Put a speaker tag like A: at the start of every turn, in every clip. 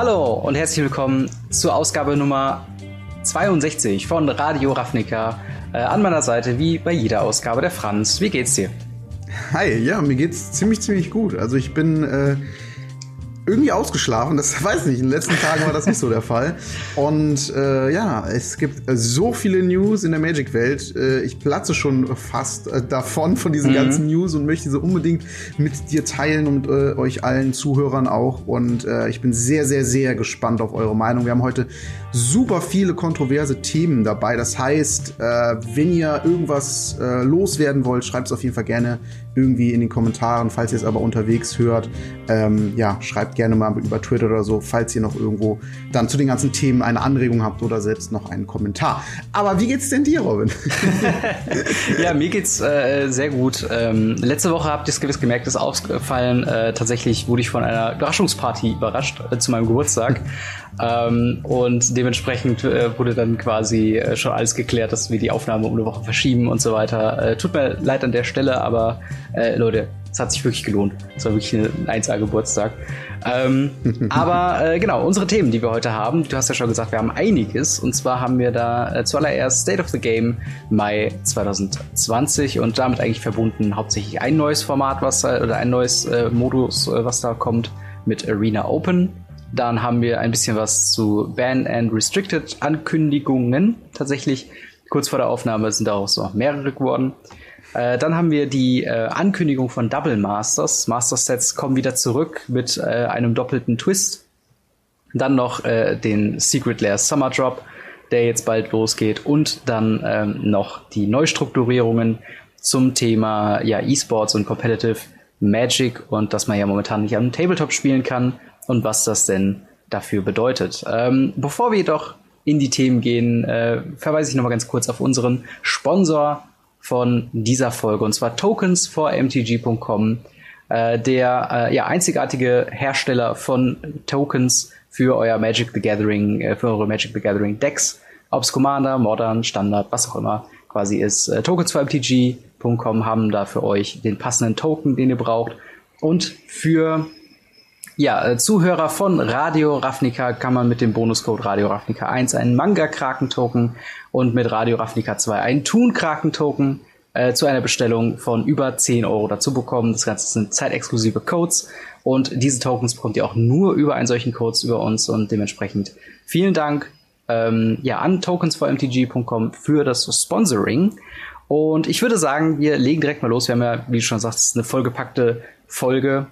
A: Hallo und herzlich willkommen zur Ausgabe Nummer 62 von Radio Ravnica. Äh, an meiner Seite, wie bei jeder Ausgabe, der Franz. Wie geht's dir?
B: Hi, ja, mir geht's ziemlich, ziemlich gut. Also ich bin äh, irgendwie ausgeschlafen. Das weiß nicht. In den letzten Tagen war das nicht so der Fall. Und äh, ja, es gibt so viele News in der Magic-Welt. Äh, ich platze schon fast äh, davon, von diesen mhm. ganzen News und möchte sie unbedingt mit dir teilen und äh, euch allen Zuhörern auch. Und äh, ich bin sehr, sehr, sehr gespannt auf eure Meinung. Wir haben heute super viele kontroverse Themen dabei. Das heißt, äh, wenn ihr irgendwas äh, loswerden wollt, schreibt es auf jeden Fall gerne irgendwie in den Kommentaren. Falls ihr es aber unterwegs hört, ähm, ja, schreibt gerne mal über Twitter oder so, falls ihr noch irgendwo dann zu den ganzen Themen eine Anregung habt oder selbst noch einen Kommentar. Aber wie geht's denn dir, Robin?
A: ja, mir geht's äh, sehr gut. Ähm, letzte Woche habt ihr es gewiss gemerkt, ist aufgefallen. Äh, tatsächlich wurde ich von einer Überraschungsparty überrascht äh, zu meinem Geburtstag. Ähm, und dementsprechend äh, wurde dann quasi äh, schon alles geklärt, dass wir die Aufnahme um eine Woche verschieben und so weiter. Äh, tut mir leid an der Stelle, aber äh, Leute, es hat sich wirklich gelohnt. Es war wirklich ein 1A-Geburtstag. Ähm, aber äh, genau, unsere Themen, die wir heute haben, du hast ja schon gesagt, wir haben einiges. Und zwar haben wir da äh, zuallererst State of the Game Mai 2020 und damit eigentlich verbunden hauptsächlich ein neues Format, was da, oder ein neues Modus, was da kommt mit Arena Open. Dann haben wir ein bisschen was zu Ban and Restricted Ankündigungen. Tatsächlich kurz vor der Aufnahme sind daraus noch mehrere geworden. Äh, dann haben wir die äh, Ankündigung von Double Masters. Master Sets kommen wieder zurück mit äh, einem doppelten Twist. Dann noch äh, den Secret Lair Summer Drop, der jetzt bald losgeht. Und dann ähm, noch die Neustrukturierungen zum Thema ja, E-Sports und Competitive Magic und dass man ja momentan nicht am Tabletop spielen kann und was das denn dafür bedeutet. Ähm, bevor wir jedoch in die Themen gehen, äh, verweise ich nochmal ganz kurz auf unseren Sponsor von dieser Folge, und zwar tokens 4mtg.com, äh, der äh, ja, einzigartige Hersteller von Tokens für euer Magic the Gathering, äh, für eure Magic the Gathering Decks, ob es Commander, Modern, Standard, was auch immer quasi ist. Äh, tokens 4mtg.com haben da für euch den passenden Token, den ihr braucht. Und für ja, äh, Zuhörer von Radio Ravnica kann man mit dem Bonuscode Radio Ravnica 1 einen Manga-Kraken-Token und mit Radio Ravnica 2 einen Toon-Kraken-Token äh, zu einer Bestellung von über 10 Euro dazu bekommen. Das Ganze sind zeitexklusive Codes und diese Tokens bekommt ihr auch nur über einen solchen Codes über uns und dementsprechend vielen Dank ähm, ja, an tokens4mtg.com für das Sponsoring. Und ich würde sagen, wir legen direkt mal los. Wir haben ja, wie du schon sagst, eine vollgepackte Folge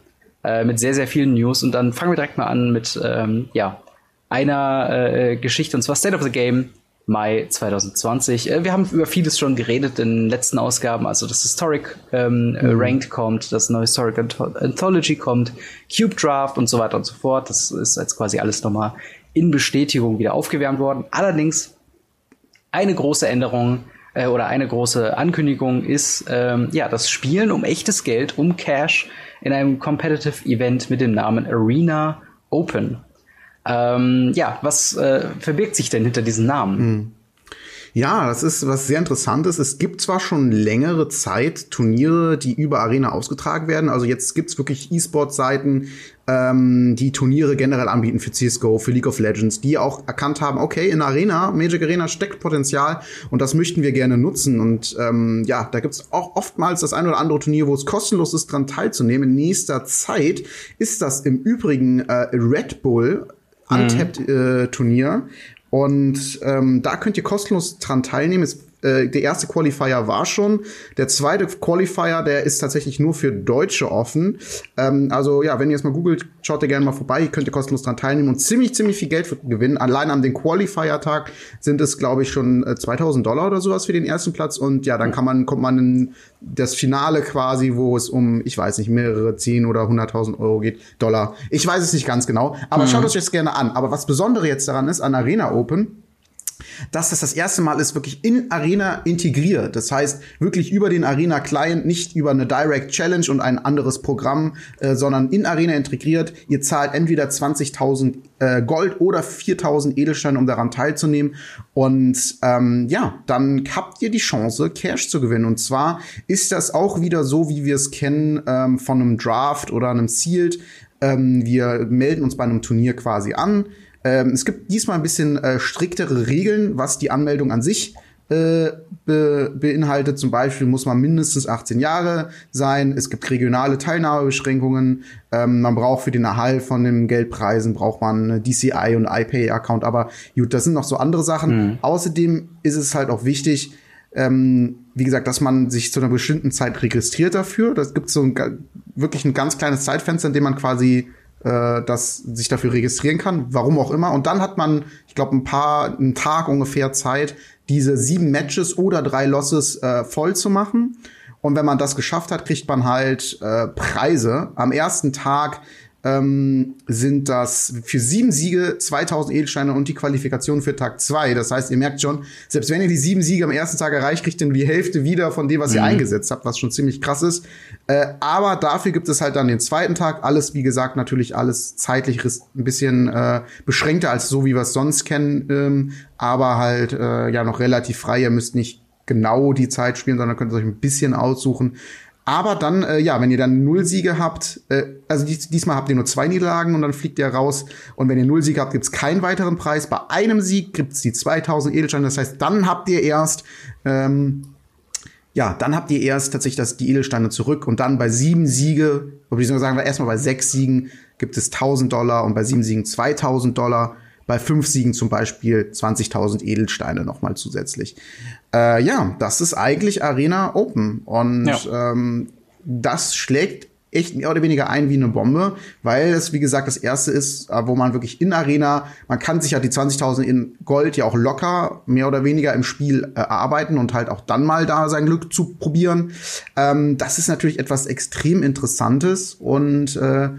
A: äh, mit sehr, sehr vielen News. Und dann fangen wir direkt mal an mit ähm, ja, einer äh, Geschichte, und zwar State of the Game Mai 2020. Äh, wir haben über vieles schon geredet in den letzten Ausgaben, also das Historic ähm, mhm. Ranked kommt, das neue Historic Anthology kommt, Cube Draft und so weiter und so fort. Das ist jetzt quasi alles nochmal in Bestätigung wieder aufgewärmt worden. Allerdings eine große Änderung äh, oder eine große Ankündigung ist ähm, ja das Spielen um echtes Geld, um Cash in einem Competitive Event mit dem Namen Arena Open. Ähm, ja, was äh, verbirgt sich denn hinter diesem Namen? Mhm.
B: Ja, das ist was sehr Interessantes. Es gibt zwar schon längere Zeit Turniere, die über Arena ausgetragen werden. Also jetzt gibt's wirklich E-Sport-Seiten, ähm, die Turniere generell anbieten für CSGO, für League of Legends, die auch erkannt haben, okay, in Arena, Magic Arena steckt Potenzial und das möchten wir gerne nutzen. Und ähm, ja, da gibt's auch oftmals das ein oder andere Turnier, wo es kostenlos ist, dran teilzunehmen. In nächster Zeit ist das im Übrigen äh, Red Bull Untapped-Turnier. Mhm. Äh, und ähm, da könnt ihr kostenlos dran teilnehmen. Es äh, der erste Qualifier war schon. Der zweite Qualifier, der ist tatsächlich nur für Deutsche offen. Ähm, also ja, wenn ihr jetzt mal googelt, schaut ihr gerne mal vorbei. Ihr könnt ihr kostenlos dran teilnehmen und ziemlich, ziemlich viel Geld gewinnen. Allein an den Qualifier-Tag sind es, glaube ich, schon äh, 2000 Dollar oder sowas für den ersten Platz. Und ja, dann kann man, kommt man in das Finale quasi, wo es um, ich weiß nicht, mehrere 10 oder 100.000 Euro geht, Dollar. Ich weiß es nicht ganz genau, aber mhm. schaut euch das gerne an. Aber was Besondere jetzt daran ist, an Arena Open, dass das das erste Mal ist, wirklich in Arena integriert. Das heißt, wirklich über den Arena Client, nicht über eine Direct Challenge und ein anderes Programm, äh, sondern in Arena integriert. Ihr zahlt entweder 20.000 äh, Gold oder 4.000 Edelsteine, um daran teilzunehmen. Und ähm, ja, dann habt ihr die Chance, Cash zu gewinnen. Und zwar ist das auch wieder so, wie wir es kennen ähm, von einem Draft oder einem Sealed Ähm, wir melden uns bei einem Turnier quasi an. Ähm, es gibt diesmal ein bisschen äh, striktere Regeln, was die Anmeldung an sich äh, be beinhaltet. Zum Beispiel muss man mindestens 18 Jahre sein. Es gibt regionale Teilnahmebeschränkungen. Ähm, man braucht für den Erhalt von den Geldpreisen braucht man DCI und iPay-Account. Aber gut, das sind noch so andere Sachen. Mhm. Außerdem ist es halt auch wichtig, ähm, wie gesagt, dass man sich zu einer bestimmten Zeit registriert dafür. Das gibt so ein, wirklich ein ganz kleines Zeitfenster, in dem man quasi äh, das sich dafür registrieren kann, warum auch immer. Und dann hat man, ich glaube, ein paar, einen Tag ungefähr Zeit, diese sieben Matches oder drei Losses äh, voll zu machen. Und wenn man das geschafft hat, kriegt man halt äh, Preise. Am ersten Tag ähm, sind das für sieben Siege 2000 Edelsteine und die Qualifikation für Tag zwei. Das heißt, ihr merkt schon, selbst wenn ihr die sieben Siege am ersten Tag erreicht, kriegt ihr die Hälfte wieder von dem, was ihr mhm. eingesetzt habt, was schon ziemlich krass ist. Äh, aber dafür gibt es halt dann den zweiten Tag. Alles, wie gesagt, natürlich alles zeitlich ein bisschen äh, beschränkter als so, wie wir es sonst kennen. Ähm, aber halt äh, ja noch relativ frei. Ihr müsst nicht genau die Zeit spielen, sondern könnt euch ein bisschen aussuchen. Aber dann, äh, ja, wenn ihr dann null Siege habt, äh, also dies, diesmal habt ihr nur zwei Niederlagen und dann fliegt ihr raus. Und wenn ihr null Siege habt, gibt's keinen weiteren Preis. Bei einem Sieg gibt's die 2000 Edelsteine. Das heißt, dann habt ihr erst, ähm, ja, dann habt ihr erst tatsächlich das, die Edelsteine zurück. Und dann bei sieben Siege, oder sagen wir erstmal bei sechs Siegen gibt es 1000 Dollar und bei sieben Siegen 2000 Dollar bei fünf Siegen zum Beispiel 20.000 Edelsteine nochmal zusätzlich. Äh, ja, das ist eigentlich Arena Open und ja. ähm, das schlägt echt mehr oder weniger ein wie eine Bombe, weil es, wie gesagt, das erste ist, äh, wo man wirklich in Arena, man kann sich ja die 20.000 in Gold ja auch locker mehr oder weniger im Spiel äh, erarbeiten und halt auch dann mal da sein Glück zu probieren. Ähm, das ist natürlich etwas extrem Interessantes und äh,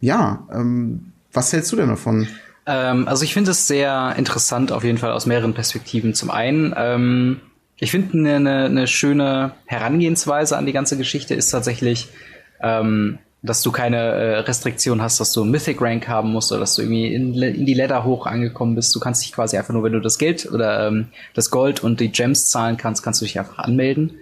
B: ja, ähm, was hältst du denn davon?
A: Ähm, also ich finde es sehr interessant, auf jeden Fall aus mehreren Perspektiven. Zum einen, ähm, ich finde eine ne, ne schöne Herangehensweise an die ganze Geschichte ist tatsächlich, ähm, dass du keine äh, Restriktion hast, dass du einen Mythic Rank haben musst oder dass du irgendwie in, in, die Ladder hoch angekommen bist. Du kannst dich quasi einfach nur, wenn du das Geld oder ähm, das Gold und die Gems zahlen kannst, kannst du dich einfach anmelden.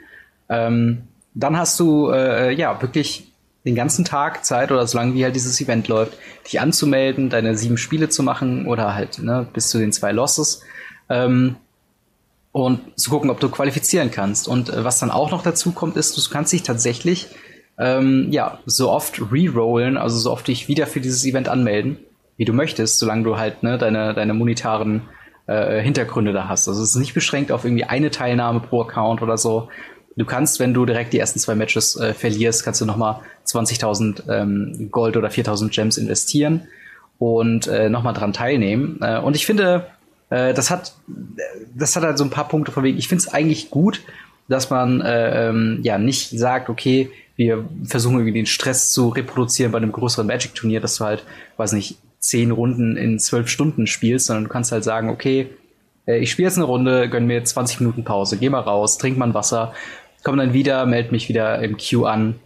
A: Ähm, dann hast du äh, ja wirklich den ganzen Tag Zeit oder solange wie halt dieses Event läuft, dich anzumelden, deine sieben Spiele zu machen oder halt ne, bis zu den zwei Losses ähm, und zu gucken, ob du qualifizieren kannst. Und äh, was dann auch noch dazu kommt, ist, du kannst dich tatsächlich ähm, ja so oft rerollen, also so oft dich wieder für dieses Event anmelden, wie du möchtest, solange du halt ne, deine deine monetaren äh, Hintergründe da hast. Also es ist nicht beschränkt auf irgendwie eine Teilnahme pro Account oder so, Du kannst, wenn du direkt die ersten zwei Matches äh, verlierst, kannst du nochmal 20.000 ähm, Gold oder 4.000 Gems investieren und äh, nochmal dran teilnehmen. Äh, und ich finde, äh, das hat, das hat halt so ein paar Punkte von. Ich finde es eigentlich gut, dass man äh, ähm, ja nicht sagt, okay, wir versuchen irgendwie den Stress zu reproduzieren bei einem größeren Magic-Turnier, dass du halt, weiß nicht, zehn Runden in zwölf Stunden spielst, sondern du kannst halt sagen, okay, äh, ich spiele jetzt eine Runde, gönn mir 20 Minuten Pause, geh mal raus, trink mal ein Wasser, komme dann wieder, melde mich wieder im Queue an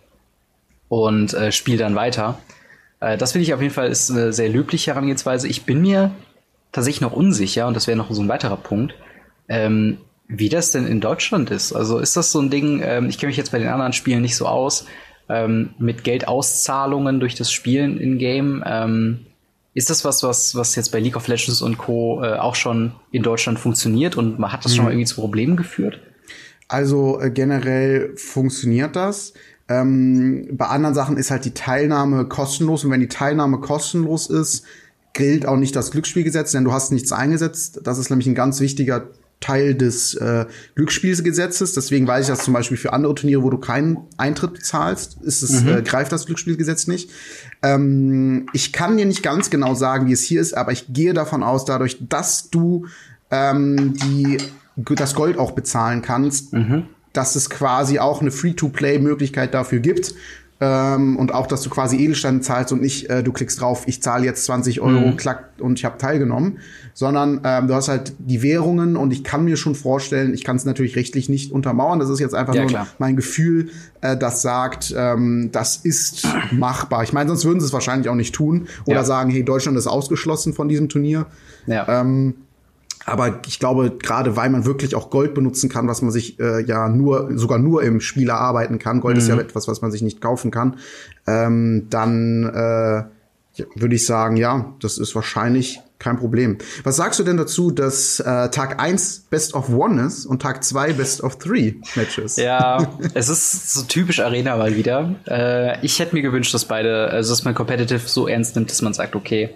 A: und äh, spiele dann weiter. Äh, das finde ich auf jeden Fall ist eine sehr löbliche Herangehensweise. Ich bin mir tatsächlich noch unsicher, und das wäre noch so ein weiterer Punkt, ähm, wie das denn in Deutschland ist. Also ist das so ein Ding, ähm, ich kenne mich jetzt bei den anderen Spielen nicht so aus, ähm, mit Geldauszahlungen durch das Spielen in-game. Ähm, ist das was, was, was jetzt bei League of Legends und Co. Äh, auch schon in Deutschland funktioniert und hat das mhm. schon mal irgendwie zu Problemen geführt?
B: Also äh, generell funktioniert das. Ähm, bei anderen Sachen ist halt die Teilnahme kostenlos und wenn die Teilnahme kostenlos ist, gilt auch nicht das Glücksspielgesetz, denn du hast nichts eingesetzt. Das ist nämlich ein ganz wichtiger Teil des äh, Glücksspielgesetzes. Deswegen weiß ich das zum Beispiel für andere Turniere, wo du keinen Eintritt bezahlst, ist es, mhm. äh, greift das Glücksspielgesetz nicht. Ähm, ich kann dir nicht ganz genau sagen, wie es hier ist, aber ich gehe davon aus, dadurch, dass du ähm, die das Gold auch bezahlen kannst, mhm. dass es quasi auch eine Free-to-Play-Möglichkeit dafür gibt. Ähm, und auch, dass du quasi Edelsteine zahlst und nicht, äh, du klickst drauf, ich zahle jetzt 20 Euro, mhm. klack, und ich habe teilgenommen, sondern ähm, du hast halt die Währungen und ich kann mir schon vorstellen, ich kann es natürlich rechtlich nicht untermauern, das ist jetzt einfach ja, nur klar. mein Gefühl, äh, das sagt, ähm, das ist machbar. Ich meine, sonst würden sie es wahrscheinlich auch nicht tun oder ja. sagen, hey, Deutschland ist ausgeschlossen von diesem Turnier. Ja. Ähm, aber ich glaube, gerade weil man wirklich auch Gold benutzen kann, was man sich äh, ja nur, sogar nur im Spiel erarbeiten kann, Gold mhm. ist ja mhm. etwas, was man sich nicht kaufen kann, ähm, dann äh, würde ich sagen, ja, das ist wahrscheinlich kein Problem. Was sagst du denn dazu, dass äh, Tag 1 Best of One ist und Tag 2 Best of Three Matches?
A: Ja, es ist so typisch Arena mal wieder. Äh, ich hätte mir gewünscht, dass beide, also dass man Competitive so ernst nimmt, dass man sagt, okay,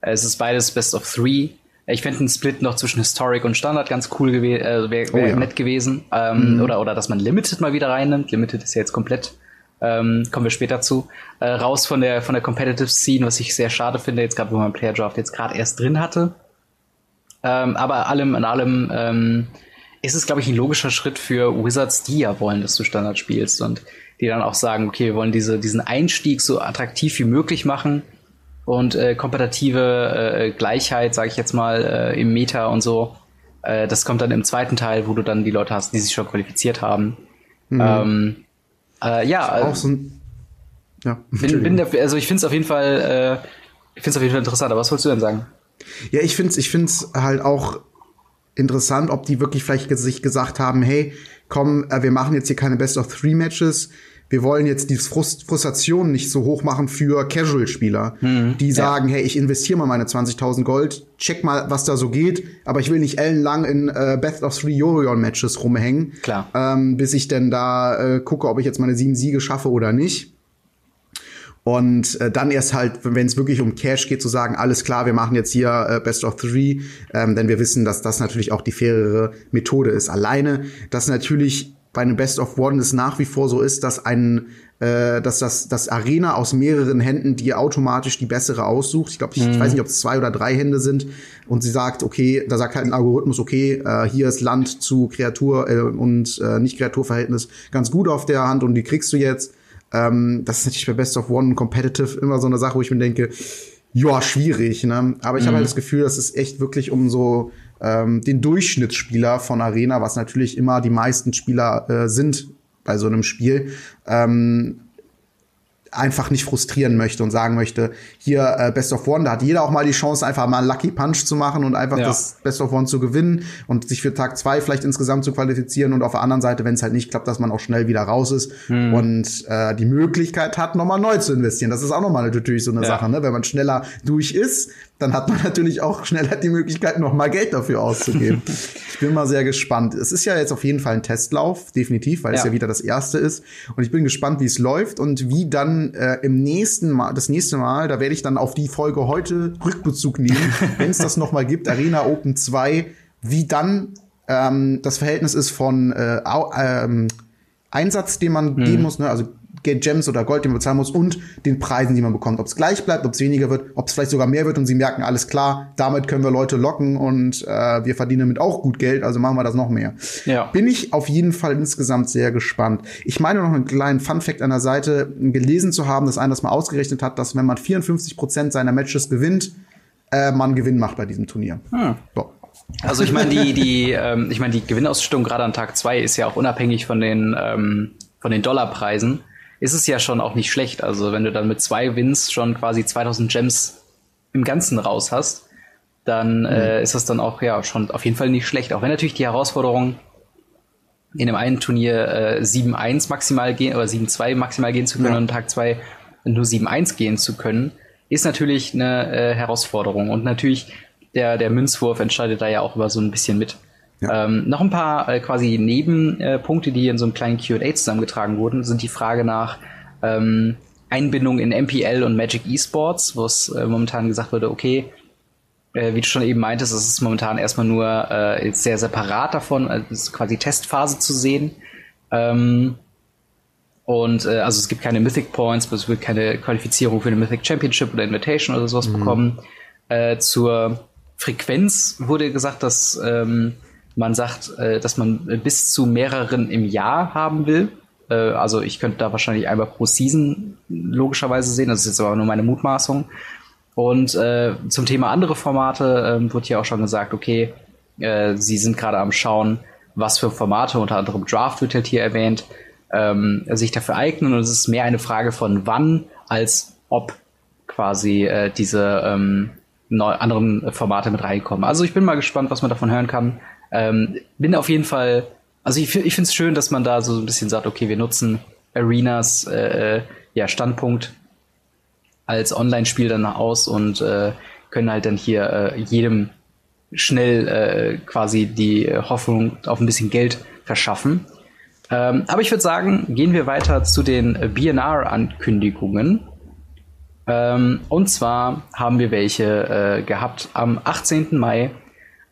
A: es ist beides Best of Three. Ich fände einen Split noch zwischen Historic und Standard ganz cool gewesen, äh, wäre wär oh, ja. nett gewesen. Ähm, mhm. oder, oder dass man Limited mal wieder reinnimmt. Limited ist ja jetzt komplett ähm, kommen wir später zu, äh, raus von der von der Competitive Scene, was ich sehr schade finde, jetzt gerade wo man Player Draft jetzt gerade erst drin hatte. Ähm, aber allem in allem ähm, ist es, glaube ich, ein logischer Schritt für Wizards, die ja wollen, dass du Standard spielst und die dann auch sagen, okay, wir wollen diese, diesen Einstieg so attraktiv wie möglich machen und äh, kompetitive äh, Gleichheit, sage ich jetzt mal, äh, im Meta und so. Äh, das kommt dann im zweiten Teil, wo du dann die Leute hast, die sich schon qualifiziert haben. Mhm. Ähm, äh, ja. Auch so ein, ja. Bin, bin der, also ich finde es auf jeden Fall, äh, ich finde es auf jeden Fall interessant. Aber was wolltest du denn sagen?
B: Ja, ich finde es, ich find's halt auch interessant, ob die wirklich vielleicht sich gesagt haben, hey, komm, äh, wir machen jetzt hier keine Best of Three Matches, wir wollen jetzt die Frust Frustration nicht so hoch machen für Casual-Spieler, mhm, die sagen, ja. hey, ich investiere mal meine 20.000 Gold, check mal, was da so geht, aber ich will nicht ellenlang in äh, Best of Three Yorion-Matches rumhängen,
A: Klar.
B: Ähm, bis ich denn da äh, gucke, ob ich jetzt meine sieben Siege schaffe oder nicht. Und äh, dann erst halt, wenn es wirklich um Cash geht, zu sagen, alles klar, wir machen jetzt hier äh, Best of Three, ähm, denn wir wissen, dass das natürlich auch die fairere Methode ist. Alleine, dass natürlich bei einem Best of One es nach wie vor so ist, dass ein äh, dass das, das Arena aus mehreren Händen dir automatisch die bessere aussucht. Ich glaube, ich, mhm. ich, weiß nicht, ob es zwei oder drei Hände sind. Und sie sagt, okay, da sagt halt ein Algorithmus, okay, äh, hier ist Land zu Kreatur äh, und äh, Nicht-Kreaturverhältnis ganz gut auf der Hand und die kriegst du jetzt. Ähm, das ist natürlich bei Best of One Competitive immer so eine Sache, wo ich mir denke, ja, schwierig, ne? Aber ich mhm. habe halt das Gefühl, dass es echt wirklich um so ähm, den Durchschnittsspieler von Arena, was natürlich immer die meisten Spieler äh, sind bei so einem Spiel, ähm, einfach nicht frustrieren möchte und sagen möchte, hier äh, Best of One, da hat jeder auch mal die Chance, einfach mal einen Lucky Punch zu machen und einfach ja. das Best of One zu gewinnen und sich für Tag zwei vielleicht insgesamt zu qualifizieren und auf der anderen Seite, wenn es halt nicht klappt, dass man auch schnell wieder raus ist hm. und äh, die Möglichkeit hat, nochmal neu zu investieren. Das ist auch nochmal natürlich so eine ja. Sache, ne? Wenn man schneller durch ist, dann hat man natürlich auch schneller die Möglichkeit, noch mal Geld dafür auszugeben. ich bin mal sehr gespannt. Es ist ja jetzt auf jeden Fall ein Testlauf, definitiv, weil ja. es ja wieder das erste ist. Und ich bin gespannt, wie es läuft und wie dann äh, im nächsten Mal, das nächste Mal, da werde ich dann auf die Folge heute Rückbezug nehmen, wenn es das noch mal gibt, Arena Open 2, wie dann ähm, das Verhältnis ist von äh, ähm, Einsatz, den man hm. geben muss, ne? also Gems oder Gold, den man bezahlen muss und den Preisen, die man bekommt. Ob es gleich bleibt, ob es weniger wird, ob es vielleicht sogar mehr wird und sie merken, alles klar, damit können wir Leute locken und äh, wir verdienen damit auch gut Geld, also machen wir das noch mehr. Ja. Bin ich auf jeden Fall insgesamt sehr gespannt. Ich meine noch einen kleinen Fun-Fact an der Seite gelesen zu haben, dass einer das mal ausgerechnet hat, dass wenn man 54 Prozent seiner Matches gewinnt, äh, man Gewinn macht bei diesem Turnier. Hm.
A: So. Also ich meine, die, die, ähm, ich meine, die Gewinnausschüttung gerade an Tag zwei ist ja auch unabhängig von den, ähm, von den Dollarpreisen ist es ja schon auch nicht schlecht. Also wenn du dann mit zwei Wins schon quasi 2000 Gems im Ganzen raus hast, dann mhm. äh, ist das dann auch ja schon auf jeden Fall nicht schlecht. Auch wenn natürlich die Herausforderung in dem einen Turnier äh, 7-1 maximal gehen oder 7-2 maximal gehen zu können ja. und Tag 2 nur 7-1 gehen zu können, ist natürlich eine äh, Herausforderung. Und natürlich der, der Münzwurf entscheidet da ja auch über so ein bisschen mit. Ja. Ähm, noch ein paar äh, quasi Nebenpunkte, äh, die in so einem kleinen QA zusammengetragen wurden, sind die Frage nach ähm, Einbindung in MPL und Magic Esports, wo es äh, momentan gesagt wurde, okay, äh, wie du schon eben meintest, es ist momentan erstmal nur äh, sehr separat davon, also quasi Testphase zu sehen. Ähm, und äh, also es gibt keine Mythic Points, es wird keine Qualifizierung für eine Mythic Championship oder Invitation oder sowas mhm. bekommen. Äh, zur Frequenz wurde gesagt, dass ähm, man sagt, äh, dass man bis zu mehreren im Jahr haben will. Äh, also ich könnte da wahrscheinlich einmal pro Season logischerweise sehen. Das ist jetzt aber nur meine Mutmaßung. Und äh, zum Thema andere Formate äh, wird ja auch schon gesagt, okay, sie sind gerade am Schauen, was für Formate, unter anderem Draft wird halt hier erwähnt, ähm, sich dafür eignen. Und es ist mehr eine Frage von wann als ob quasi äh, diese ähm, anderen Formate mit reinkommen. Also ich bin mal gespannt, was man davon hören kann. Ähm, bin auf jeden Fall, also ich, ich finde es schön, dass man da so ein bisschen sagt, okay, wir nutzen Arenas äh, ja, Standpunkt als Online-Spiel danach aus und äh, können halt dann hier äh, jedem schnell äh, quasi die Hoffnung auf ein bisschen Geld verschaffen. Ähm, aber ich würde sagen, gehen wir weiter zu den BNR-Ankündigungen. Ähm, und zwar haben wir welche äh, gehabt am 18. Mai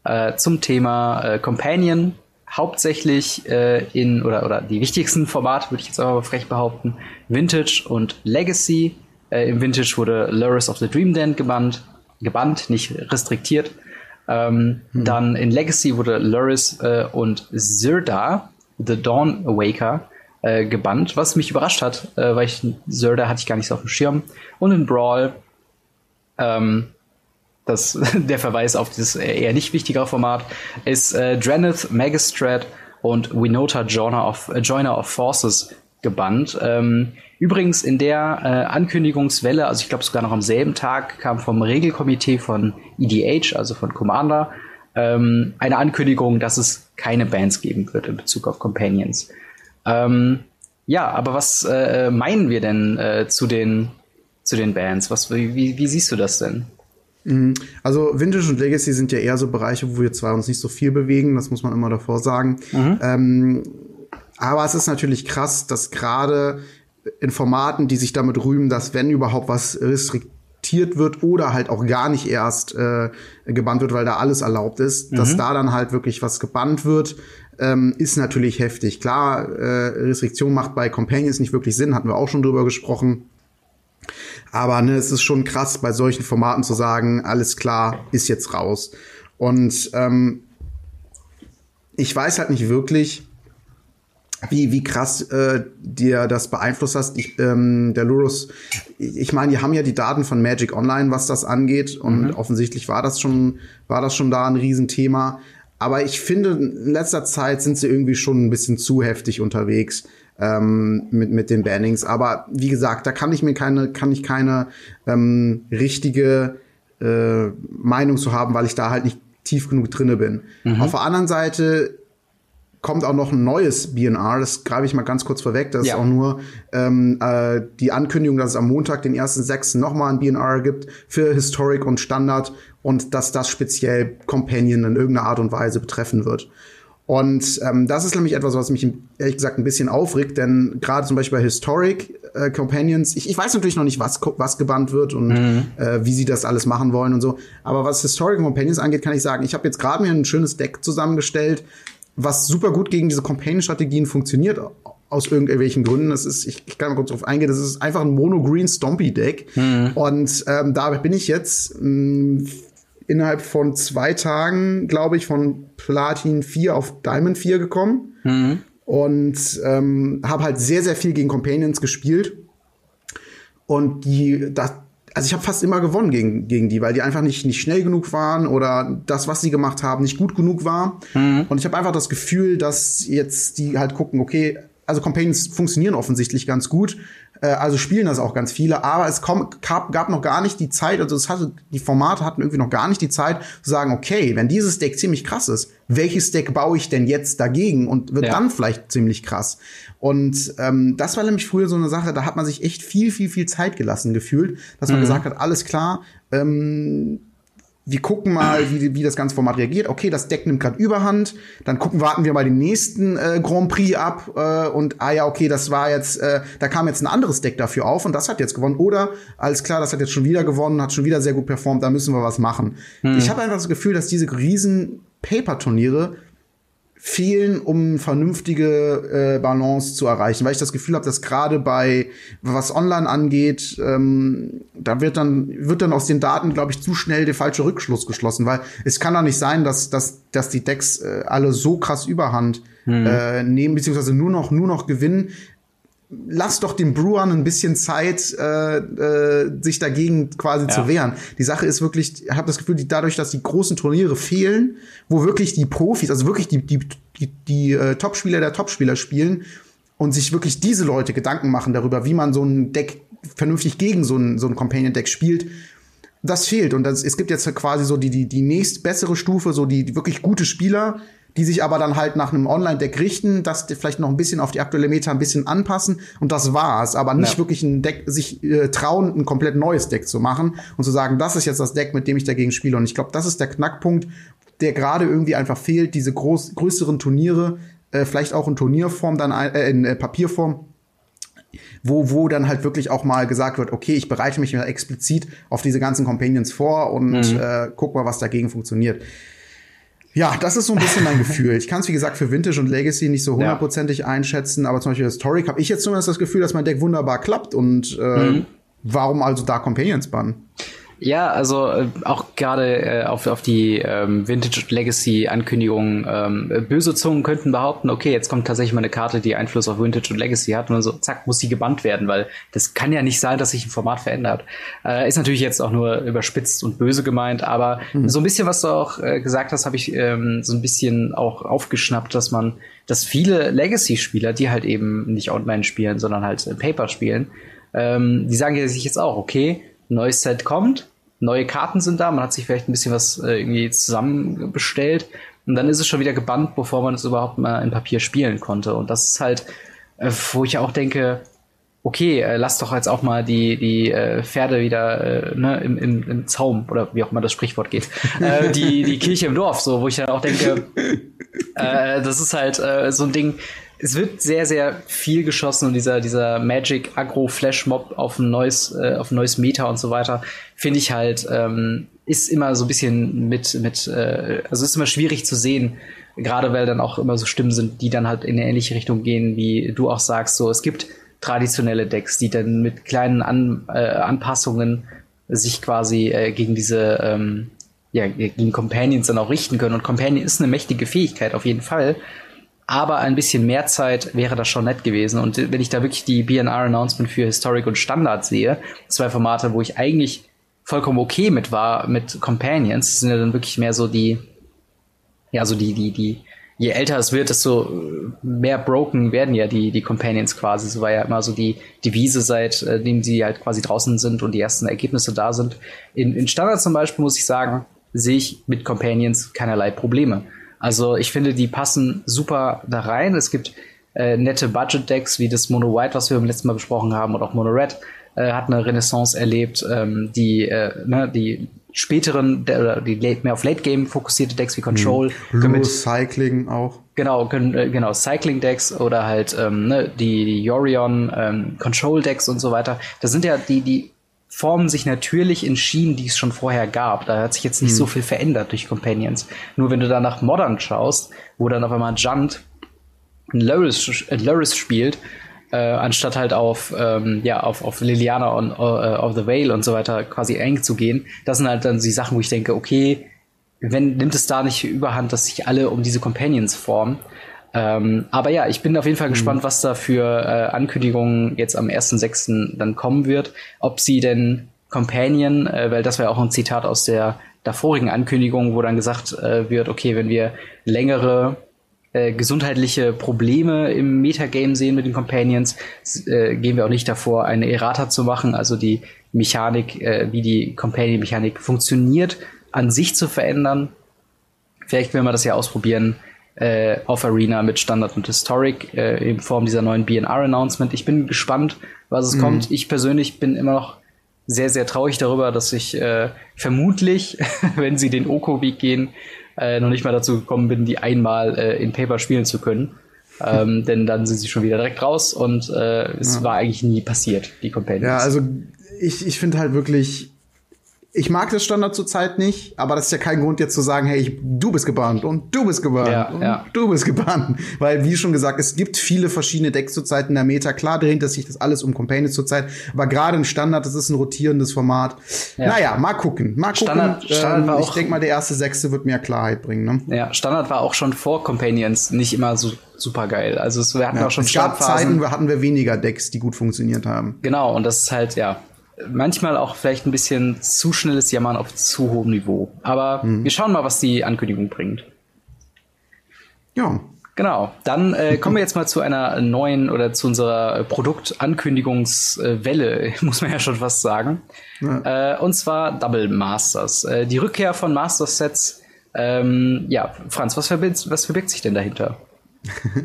A: äh, zum Thema äh, Companion. Hauptsächlich äh, in, oder, oder die wichtigsten Formate, würde ich jetzt aber frech behaupten, Vintage und Legacy. Äh, Im Vintage wurde Luris of the Dream Den gebannt, gebannt, nicht restriktiert. Ähm, hm. Dann in Legacy wurde Luris äh, und Zirda, The Dawn Awaker, äh, gebannt, was mich überrascht hat, äh, weil ich Zirda hatte ich gar nicht so auf dem Schirm. Und in Brawl, ähm, das, der Verweis auf dieses eher nicht wichtigere Format, ist äh, Draneth Magistrate und Winota Joiner of, äh, Joiner of Forces gebannt. Ähm, übrigens in der äh, Ankündigungswelle, also ich glaube sogar noch am selben Tag, kam vom Regelkomitee von EDH, also von Commander, ähm, eine Ankündigung, dass es keine Bands geben wird in Bezug auf Companions. Ähm, ja, aber was äh, meinen wir denn äh, zu den zu den Bands? Was, wie, wie siehst du das denn?
B: Mhm. Also Vintage und Legacy sind ja eher so Bereiche, wo wir zwei uns nicht so viel bewegen, das muss man immer davor sagen. Mhm. Ähm, aber es ist natürlich krass, dass gerade in Formaten, die sich damit rühmen, dass wenn überhaupt was restriktiert wird oder halt auch gar nicht erst äh, gebannt wird, weil da alles erlaubt ist, mhm. dass da dann halt wirklich was gebannt wird, ähm, ist natürlich heftig. Klar, äh, Restriktion macht bei Companions nicht wirklich Sinn, hatten wir auch schon drüber gesprochen. Aber ne, es ist schon krass, bei solchen Formaten zu sagen, alles klar, ist jetzt raus. Und ähm, ich weiß halt nicht wirklich, wie, wie krass äh, dir das beeinflusst hast. Ich, ähm, der Lurus, ich meine, die haben ja die Daten von Magic Online, was das angeht. Und mhm. offensichtlich war das schon, war das schon da ein Riesenthema. Aber ich finde, in letzter Zeit sind sie irgendwie schon ein bisschen zu heftig unterwegs ähm, mit, mit den Bannings. Aber wie gesagt, da kann ich mir keine, kann ich keine ähm, richtige äh, Meinung zu haben, weil ich da halt nicht tief genug drinne bin. Mhm. Auf der anderen Seite kommt auch noch ein neues BNR, das greife ich mal ganz kurz vorweg. Das ja. ist auch nur ähm, äh, die Ankündigung, dass es am Montag, den 1.6. nochmal ein BNR gibt für Historic und Standard und dass das speziell Companion in irgendeiner Art und Weise betreffen wird. Und ähm, das ist nämlich etwas, was mich ehrlich gesagt ein bisschen aufregt, denn gerade zum Beispiel bei Historic äh, Companions, ich, ich weiß natürlich noch nicht, was, was gebannt wird und mhm. äh, wie sie das alles machen wollen und so. Aber was Historic Companions angeht, kann ich sagen, ich habe jetzt gerade mir ein schönes Deck zusammengestellt, was super gut gegen diese Companion-Strategien funktioniert, aus irgendwelchen Gründen. Das ist, ich, ich kann mal kurz drauf eingehen, das ist einfach ein Mono-Green Stompy-Deck. Mhm. Und ähm, da bin ich jetzt mh, innerhalb von zwei Tagen, glaube ich, von Platin 4 auf Diamond 4 gekommen. Mhm. Und ähm, habe halt sehr, sehr viel gegen Companions gespielt. Und die, das, also ich habe fast immer gewonnen gegen, gegen die, weil die einfach nicht, nicht schnell genug waren oder das, was sie gemacht haben, nicht gut genug war. Mhm. Und ich habe einfach das Gefühl, dass jetzt die halt gucken, okay, also Companions funktionieren offensichtlich ganz gut, äh, also spielen das auch ganz viele, aber es kommt, gab, gab noch gar nicht die Zeit, also es hatte, die Formate hatten irgendwie noch gar nicht die Zeit zu sagen, okay, wenn dieses Deck ziemlich krass ist, welches Deck baue ich denn jetzt dagegen und wird ja. dann vielleicht ziemlich krass. Und ähm, das war nämlich früher so eine Sache, da hat man sich echt viel, viel, viel Zeit gelassen gefühlt, dass man mhm. gesagt hat, alles klar, ähm, wir gucken mal, wie, wie das ganze Format reagiert. Okay, das Deck nimmt gerade Überhand. Dann gucken, warten wir mal den nächsten äh, Grand Prix ab äh, und ah ja, okay, das war jetzt, äh, da kam jetzt ein anderes Deck dafür auf und das hat jetzt gewonnen. Oder alles klar, das hat jetzt schon wieder gewonnen, hat schon wieder sehr gut performt, da müssen wir was machen. Hm. Ich habe einfach das Gefühl, dass diese riesen Paper-Turniere fehlen, um vernünftige äh, Balance zu erreichen, weil ich das Gefühl habe, dass gerade bei was online angeht, ähm, da wird dann wird dann aus den Daten, glaube ich, zu schnell der falsche Rückschluss geschlossen, weil es kann doch nicht sein, dass dass dass die Decks äh, alle so krass Überhand hm. äh, nehmen beziehungsweise nur noch nur noch gewinnen lass doch den Brewern ein bisschen Zeit, äh, äh, sich dagegen quasi ja. zu wehren. Die Sache ist wirklich, ich habe das Gefühl, die, dadurch, dass die großen Turniere fehlen, wo wirklich die Profis, also wirklich die, die, die, die äh, Topspieler der Topspieler spielen und sich wirklich diese Leute Gedanken machen darüber, wie man so ein Deck vernünftig gegen so ein, so ein Companion-Deck spielt, das fehlt. Und das, es gibt jetzt quasi so die, die, die nächst bessere Stufe, so die, die wirklich gute Spieler, die sich aber dann halt nach einem Online-Deck richten, das vielleicht noch ein bisschen auf die aktuelle Meta ein bisschen anpassen und das war's. Aber nicht ja. wirklich ein Deck, sich äh, trauen, ein komplett neues Deck zu machen und zu sagen, das ist jetzt das Deck, mit dem ich dagegen spiele. Und ich glaube, das ist der Knackpunkt, der gerade irgendwie einfach fehlt, diese groß, größeren Turniere, äh, vielleicht auch in Turnierform, dann äh, in äh, Papierform, wo, wo dann halt wirklich auch mal gesagt wird, okay, ich bereite mich explizit auf diese ganzen Companions vor und mhm. äh, guck mal, was dagegen funktioniert. Ja, das ist so ein bisschen mein Gefühl. Ich kann es, wie gesagt, für Vintage und Legacy nicht so hundertprozentig ja. einschätzen, aber zum Beispiel Historic habe ich jetzt zumindest das Gefühl, dass mein Deck wunderbar klappt und äh, mhm. warum also da Companions bannen?
A: Ja, also äh, auch gerade äh, auf, auf die ähm, Vintage Legacy Ankündigung ähm, böse Zungen könnten behaupten, okay, jetzt kommt tatsächlich mal eine Karte, die Einfluss auf Vintage und Legacy hat und dann so, zack, muss sie gebannt werden, weil das kann ja nicht sein, dass sich ein Format verändert. Äh, ist natürlich jetzt auch nur überspitzt und böse gemeint, aber mhm. so ein bisschen, was du auch äh, gesagt hast, habe ich ähm, so ein bisschen auch aufgeschnappt, dass man, dass viele Legacy-Spieler, die halt eben nicht online spielen, sondern halt Paper spielen, ähm, die sagen ja sich jetzt auch, okay, neues Set kommt, neue Karten sind da, man hat sich vielleicht ein bisschen was äh, irgendwie zusammenbestellt und dann ist es schon wieder gebannt, bevor man es überhaupt mal in Papier spielen konnte. Und das ist halt, äh, wo ich auch denke, okay, äh, lass doch jetzt auch mal die, die äh, Pferde wieder äh, ne, im, im, im Zaum oder wie auch immer das Sprichwort geht. äh, die, die Kirche im Dorf, so, wo ich dann auch denke, äh, das ist halt äh, so ein Ding, es wird sehr, sehr viel geschossen und dieser, dieser Magic Agro Flash Mob auf ein neues, äh, auf ein neues Meta und so weiter, finde ich halt, ähm, ist immer so ein bisschen mit, mit, äh, also ist immer schwierig zu sehen, gerade weil dann auch immer so Stimmen sind, die dann halt in eine ähnliche Richtung gehen, wie du auch sagst, so, es gibt traditionelle Decks, die dann mit kleinen An, äh, Anpassungen sich quasi äh, gegen diese, ähm, ja, gegen Companions dann auch richten können. Und Companion ist eine mächtige Fähigkeit auf jeden Fall aber ein bisschen mehr Zeit wäre das schon nett gewesen. Und wenn ich da wirklich die BNR-Announcement für Historic und Standard sehe, zwei Formate, wo ich eigentlich vollkommen okay mit war, mit Companions, sind ja dann wirklich mehr so die, ja, so die, die, die, je älter es wird, desto mehr broken werden ja die, die Companions quasi. So war ja immer so die Devise, seitdem sie halt quasi draußen sind und die ersten Ergebnisse da sind. In, in Standard zum Beispiel muss ich sagen, sehe ich mit Companions keinerlei Probleme. Also ich finde, die passen super da rein. Es gibt äh, nette Budget-Decks wie das Mono White, was wir beim letzten Mal besprochen haben, oder auch Mono Red äh, hat eine Renaissance erlebt. Ähm, die, äh, ne, die späteren, oder die mehr auf Late Game fokussierte Decks wie Control.
B: Mhm. Mit, Cycling auch.
A: Genau, können, äh, genau, Cycling Decks oder halt ähm, ne, die, die Yorion ähm, Control Decks und so weiter. Das sind ja die, die formen sich natürlich in Schienen, die es schon vorher gab. Da hat sich jetzt nicht mhm. so viel verändert durch Companions. Nur wenn du da nach Modern schaust, wo dann auf einmal Junt ein Loris, spielt, äh, anstatt halt auf, ähm, ja, auf, auf Liliana und uh, of the Vale und so weiter quasi eng zu gehen, das sind halt dann die Sachen, wo ich denke, okay, wenn nimmt es da nicht überhand, dass sich alle um diese Companions formen. Ähm, aber ja, ich bin auf jeden Fall mhm. gespannt, was da für äh, Ankündigungen jetzt am 1.6. dann kommen wird. Ob sie denn Companion, äh, weil das war ja auch ein Zitat aus der davorigen Ankündigung, wo dann gesagt äh, wird, okay, wenn wir längere äh, gesundheitliche Probleme im Metagame sehen mit den Companions, äh, gehen wir auch nicht davor, eine Errata zu machen, also die Mechanik, äh, wie die Companion-Mechanik funktioniert, an sich zu verändern. Vielleicht will man das ja ausprobieren, äh, auf Arena mit Standard und Historic äh, in Form dieser neuen BNR-Announcement. Ich bin gespannt, was es mhm. kommt. Ich persönlich bin immer noch sehr, sehr traurig darüber, dass ich äh, vermutlich, wenn sie den Oko-Weg gehen, äh, noch nicht mal dazu gekommen bin, die einmal äh, in Paper spielen zu können. Ähm, denn dann sind sie schon wieder direkt raus und äh, es ja. war eigentlich nie passiert, die Companions.
B: Ja, also ich, ich finde halt wirklich, ich mag das Standard zurzeit nicht, aber das ist ja kein Grund jetzt zu sagen, hey, ich, du bist gebannt und du bist gebannt ja, und ja. du bist gebannt. Weil, wie schon gesagt, es gibt viele verschiedene Decks zurzeit in der Meta. Klar dreht das sich das alles um Companions zurzeit, aber gerade im Standard, das ist ein rotierendes Format. Ja. Naja, mal gucken. Mal gucken. Standard, Standard ähm, war auch, ich denke mal, der erste Sechste wird mehr Klarheit bringen. Ne?
A: Ja, Standard war auch schon vor Companions nicht immer so super geil. Also es, wir hatten ja, auch schon
B: es gab Zeiten, hatten wir weniger Decks, die gut funktioniert haben.
A: Genau, und das ist halt, ja, manchmal auch vielleicht ein bisschen zu schnelles Jammern auf zu hohem Niveau. Aber mhm. wir schauen mal, was die Ankündigung bringt. Ja. Genau. Dann äh, kommen wir jetzt mal zu einer neuen oder zu unserer Produktankündigungswelle, muss man ja schon fast sagen. Ja. Äh, und zwar Double Masters. Äh, die Rückkehr von Master Sets Ähm, ja, Franz, was verbirgt, was verbirgt sich denn dahinter?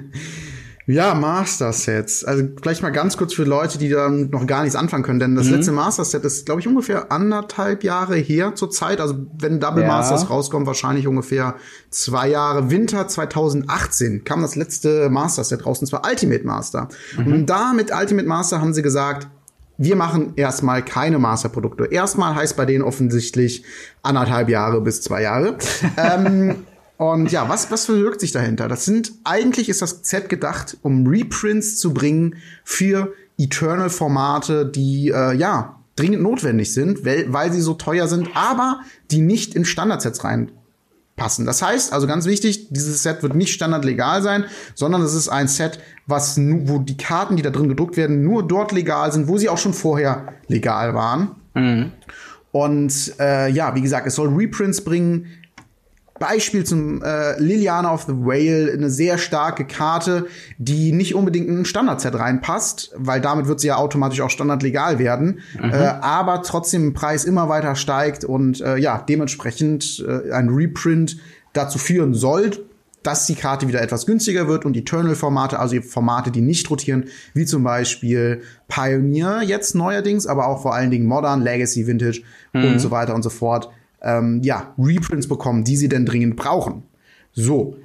B: Ja, Master Sets. Also vielleicht mal ganz kurz für Leute, die da noch gar nichts anfangen können, denn das mhm. letzte Master Set ist, glaube ich, ungefähr anderthalb Jahre her zur Zeit. Also wenn Double ja. Masters rauskommt, wahrscheinlich ungefähr zwei Jahre. Winter 2018 kam das letzte Master Set raus, und zwar Ultimate Master. Mhm. Und da mit Ultimate Master haben sie gesagt, wir machen erstmal keine Masterprodukte. Erstmal heißt bei denen offensichtlich anderthalb Jahre bis zwei Jahre. ähm, und ja, was, was verbirgt sich dahinter? Das sind, eigentlich ist das Set gedacht, um Reprints zu bringen für Eternal-Formate, die, äh, ja, dringend notwendig sind, weil, weil sie so teuer sind, aber die nicht in Standardsets reinpassen. Das heißt, also ganz wichtig, dieses Set wird nicht standardlegal sein, sondern es ist ein Set, was wo die Karten, die da drin gedruckt werden, nur dort legal sind, wo sie auch schon vorher legal waren. Mhm. Und äh, ja, wie gesagt, es soll Reprints bringen, Beispiel zum äh, Liliana of the Whale, eine sehr starke Karte, die nicht unbedingt in ein Standardset reinpasst, weil damit wird sie ja automatisch auch standardlegal werden, mhm. äh, aber trotzdem im Preis immer weiter steigt und äh, ja, dementsprechend äh, ein Reprint dazu führen soll, dass die Karte wieder etwas günstiger wird und Eternal-Formate, also Formate, die nicht rotieren, wie zum Beispiel Pioneer jetzt neuerdings, aber auch vor allen Dingen Modern, Legacy, Vintage mhm. und so weiter und so fort, ähm, ja, Reprints bekommen, die sie denn dringend brauchen. So.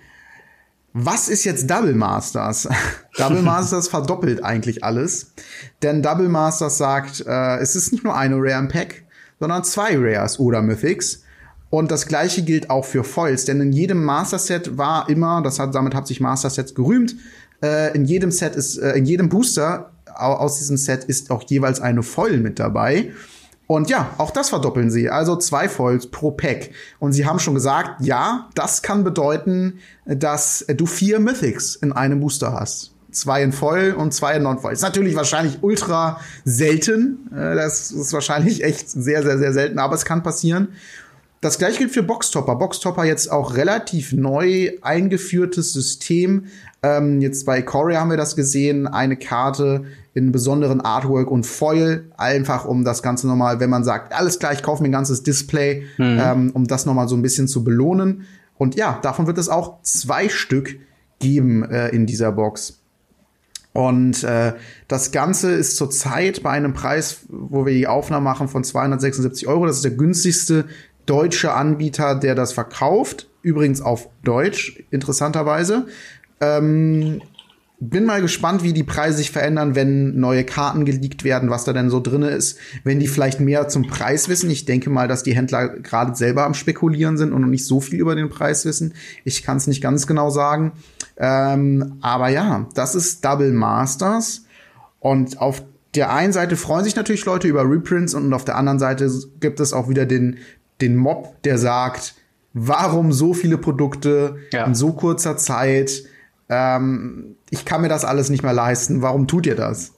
B: Was ist jetzt Double Masters? Double Masters verdoppelt eigentlich alles. Denn Double Masters sagt, äh, es ist nicht nur eine Rare im Pack, sondern zwei Rares oder Mythics. Und das gleiche gilt auch für Foils, denn in jedem Master Set war immer, das hat, damit hat sich Master Sets gerühmt, äh, in jedem Set ist, äh, in jedem Booster aus diesem Set ist auch jeweils eine Foil mit dabei. Und ja, auch das verdoppeln sie. Also zwei Foils pro Pack. Und sie haben schon gesagt, ja, das kann bedeuten, dass du vier Mythics in einem Booster hast. Zwei in Foil und zwei in Non-Foil. Ist natürlich wahrscheinlich ultra selten. Äh, das ist wahrscheinlich echt sehr, sehr, sehr selten, aber es kann passieren. Das gleiche gilt für Boxtopper. Boxtopper jetzt auch relativ neu eingeführtes System. Ähm, jetzt bei Corey haben wir das gesehen. Eine Karte, in besonderen Artwork und Foil, einfach um das Ganze nochmal, wenn man sagt, alles klar, ich kaufe mir ein ganzes Display, mhm. ähm, um das nochmal so ein bisschen zu belohnen. Und ja, davon wird es auch zwei Stück geben äh, in dieser Box. Und äh, das Ganze ist zurzeit bei einem Preis, wo wir die Aufnahme machen, von 276 Euro. Das ist der günstigste deutsche Anbieter, der das verkauft. Übrigens auf Deutsch, interessanterweise. Ähm, bin mal gespannt, wie die Preise sich verändern, wenn neue Karten geleakt werden, was da denn so drinne ist. Wenn die vielleicht mehr zum Preis wissen. Ich denke mal, dass die Händler gerade selber am Spekulieren sind und noch nicht so viel über den Preis wissen. Ich kann es nicht ganz genau sagen. Ähm, aber ja, das ist Double Masters. Und auf der einen Seite freuen sich natürlich Leute über Reprints und auf der anderen Seite gibt es auch wieder den, den Mob, der sagt, warum so viele Produkte ja. in so kurzer Zeit? Ähm, ich kann mir das alles nicht mehr leisten, warum tut ihr das?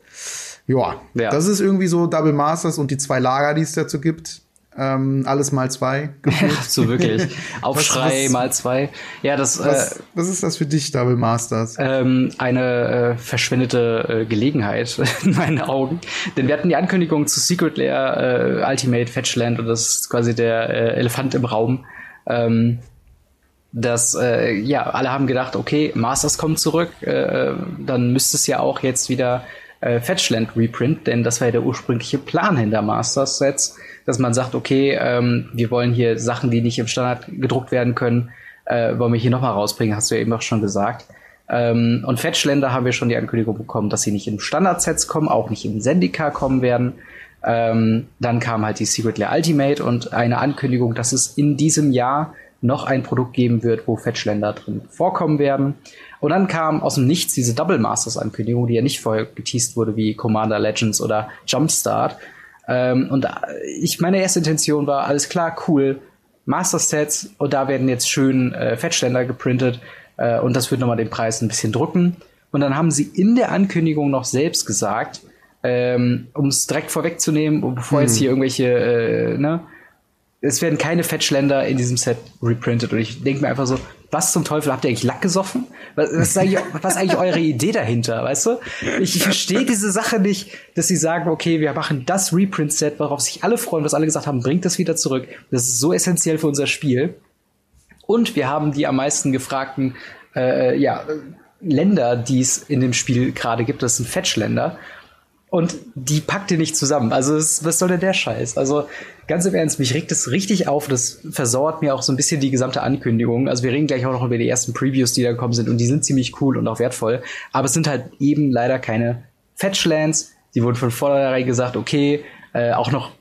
B: Ja, ja. das ist irgendwie so Double Masters und die zwei Lager, die es dazu gibt. Ähm, alles mal zwei.
A: so wirklich. Aufschrei was, was, mal zwei. Ja, das.
B: Was, äh, was ist das für dich, Double Masters?
A: Ähm, eine äh, verschwendete äh, Gelegenheit in meinen Augen. Denn wir hatten die Ankündigung zu Secret Lair äh, Ultimate Fetchland und das ist quasi der äh, Elefant im Raum. Ähm, dass äh, ja alle haben gedacht, okay, Masters kommt zurück, äh, dann müsste es ja auch jetzt wieder äh, Fetchland Reprint, denn das war ja der ursprüngliche Plan hinter Masters Sets, dass man sagt, okay, ähm, wir wollen hier Sachen, die nicht im Standard gedruckt werden können, äh, wollen wir hier nochmal rausbringen, hast du ja eben auch schon gesagt. Ähm, und Fetchländer haben wir schon die Ankündigung bekommen, dass sie nicht in Standard-Sets kommen, auch nicht in Zendika kommen werden. Ähm, dann kam halt die Secret Lair Ultimate und eine Ankündigung, dass es in diesem Jahr noch ein Produkt geben wird, wo Fetchländer drin vorkommen werden. Und dann kam aus dem Nichts diese Double Masters Ankündigung, die ja nicht vorher geteased wurde wie Commander Legends oder Jumpstart. Ähm, und ich, meine erste Intention war, alles klar, cool, Master Sets und da werden jetzt schön äh, Fetchländer geprintet äh, und das wird nochmal den Preis ein bisschen drücken. Und dann haben sie in der Ankündigung noch selbst gesagt, ähm, um es direkt vorwegzunehmen, bevor hm. jetzt hier irgendwelche, äh, ne, es werden keine Fetchländer in diesem Set reprintet. Und ich denke mir einfach so, was zum Teufel habt ihr eigentlich Lack gesoffen? Was, was, ist, eigentlich, was ist eigentlich eure Idee dahinter, weißt du? Ich verstehe diese Sache nicht, dass sie sagen, okay, wir machen das Reprint-Set, worauf sich alle freuen, was alle gesagt haben, bringt das wieder zurück. Das ist so essentiell für unser Spiel. Und wir haben die am meisten gefragten äh, ja, Länder, die es in dem Spiel gerade gibt. Das sind Fetch-Länder. Und die packt ihr nicht zusammen. Also, es, was soll denn der Scheiß? Also, ganz im Ernst, mich regt es richtig auf. Das versauert mir auch so ein bisschen die gesamte Ankündigung. Also, wir reden gleich auch noch über die ersten Previews, die da gekommen sind. Und die sind ziemlich cool und auch wertvoll. Aber es sind halt eben leider keine Fetchlands. Die wurden von vornherein gesagt, okay, äh, auch noch,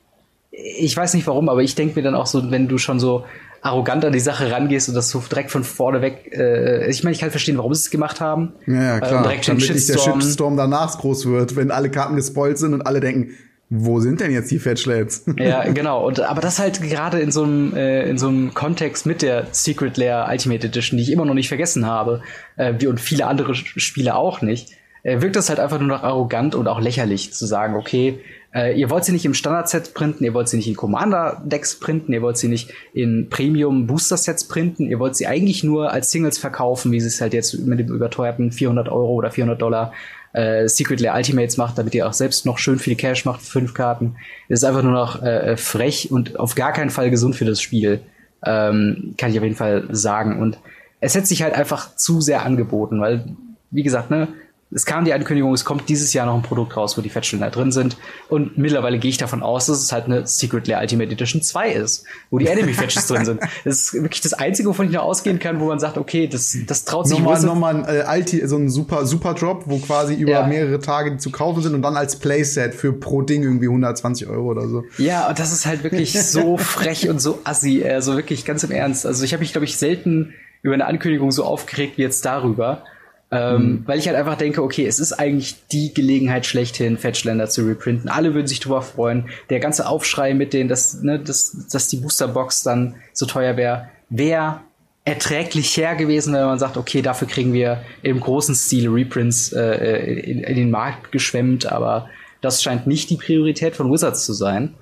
A: ich weiß nicht warum, aber ich denke mir dann auch so, wenn du schon so arrogant an die Sache rangehst und das so direkt von vorne weg. Äh, ich meine, ich kann verstehen, warum sie es gemacht haben.
B: Ja, ja klar.
A: Ähm, direkt
B: Damit nicht der
A: Shitstorm.
B: Danach groß wird, wenn alle Karten gespoilt sind und alle denken, wo sind denn jetzt die Fetchlets?
A: Ja, genau. Und aber das halt gerade in so einem äh, in so einem Kontext mit der Secret Lair Ultimate Edition, die ich immer noch nicht vergessen habe, äh, wie und viele andere Spiele auch nicht, äh, wirkt das halt einfach nur noch arrogant und auch lächerlich zu sagen, okay, äh, ihr wollt sie nicht im Standard-Set printen, ihr wollt sie nicht in Commander-Decks printen, ihr wollt sie nicht in Premium-Booster-Sets printen, ihr wollt sie eigentlich nur als Singles verkaufen, wie sie es halt jetzt mit dem überteuerten 400 Euro oder 400 Dollar äh, Secret Lair Ultimates macht, damit ihr auch selbst noch schön viel Cash macht fünf Karten. Das ist einfach nur noch äh, frech und auf gar keinen Fall gesund für das Spiel. Ähm, kann ich auf jeden Fall sagen. Und es hätte sich halt einfach zu sehr angeboten, weil, wie gesagt, ne, es kam die Ankündigung, es kommt dieses Jahr noch ein Produkt raus, wo die Fettstellen drin sind. Und mittlerweile gehe ich davon aus, dass es halt eine Secret Lair Ultimate Edition 2 ist, wo die Enemy Fetches drin sind. Das ist wirklich das Einzige, wovon ich noch ausgehen kann, wo man sagt, okay, das, das traut sich
B: nochmal, nochmal ein äh, Alti, so ein super, super Drop, wo quasi über
A: Ja.
B: mehrere Tage zu kaufen sind und dann als Playset für pro Ding irgendwie 120 Euro oder so.
A: Ja, und das ist halt wirklich so frech und so assi, also wirklich ganz im Ernst. Also ich habe mich, glaube ich, selten über eine Ankündigung so aufgeregt wie jetzt darüber. Ähm, Weil ich halt einfach denke, okay, es ist eigentlich die Gelegenheit schlechthin, Fetchländer zu reprinten. Alle würden sich drüber freuen. Der ganze Aufschrei mit denen, dass, ne, dass, dass die Boosterbox dann so teuer wäre, wäre erträglich her gewesen, wenn man sagt, okay, dafür kriegen wir im großen Stil Reprints äh, in, in den Markt geschwemmt, aber das scheint nicht die Priorität von Wizards zu sein.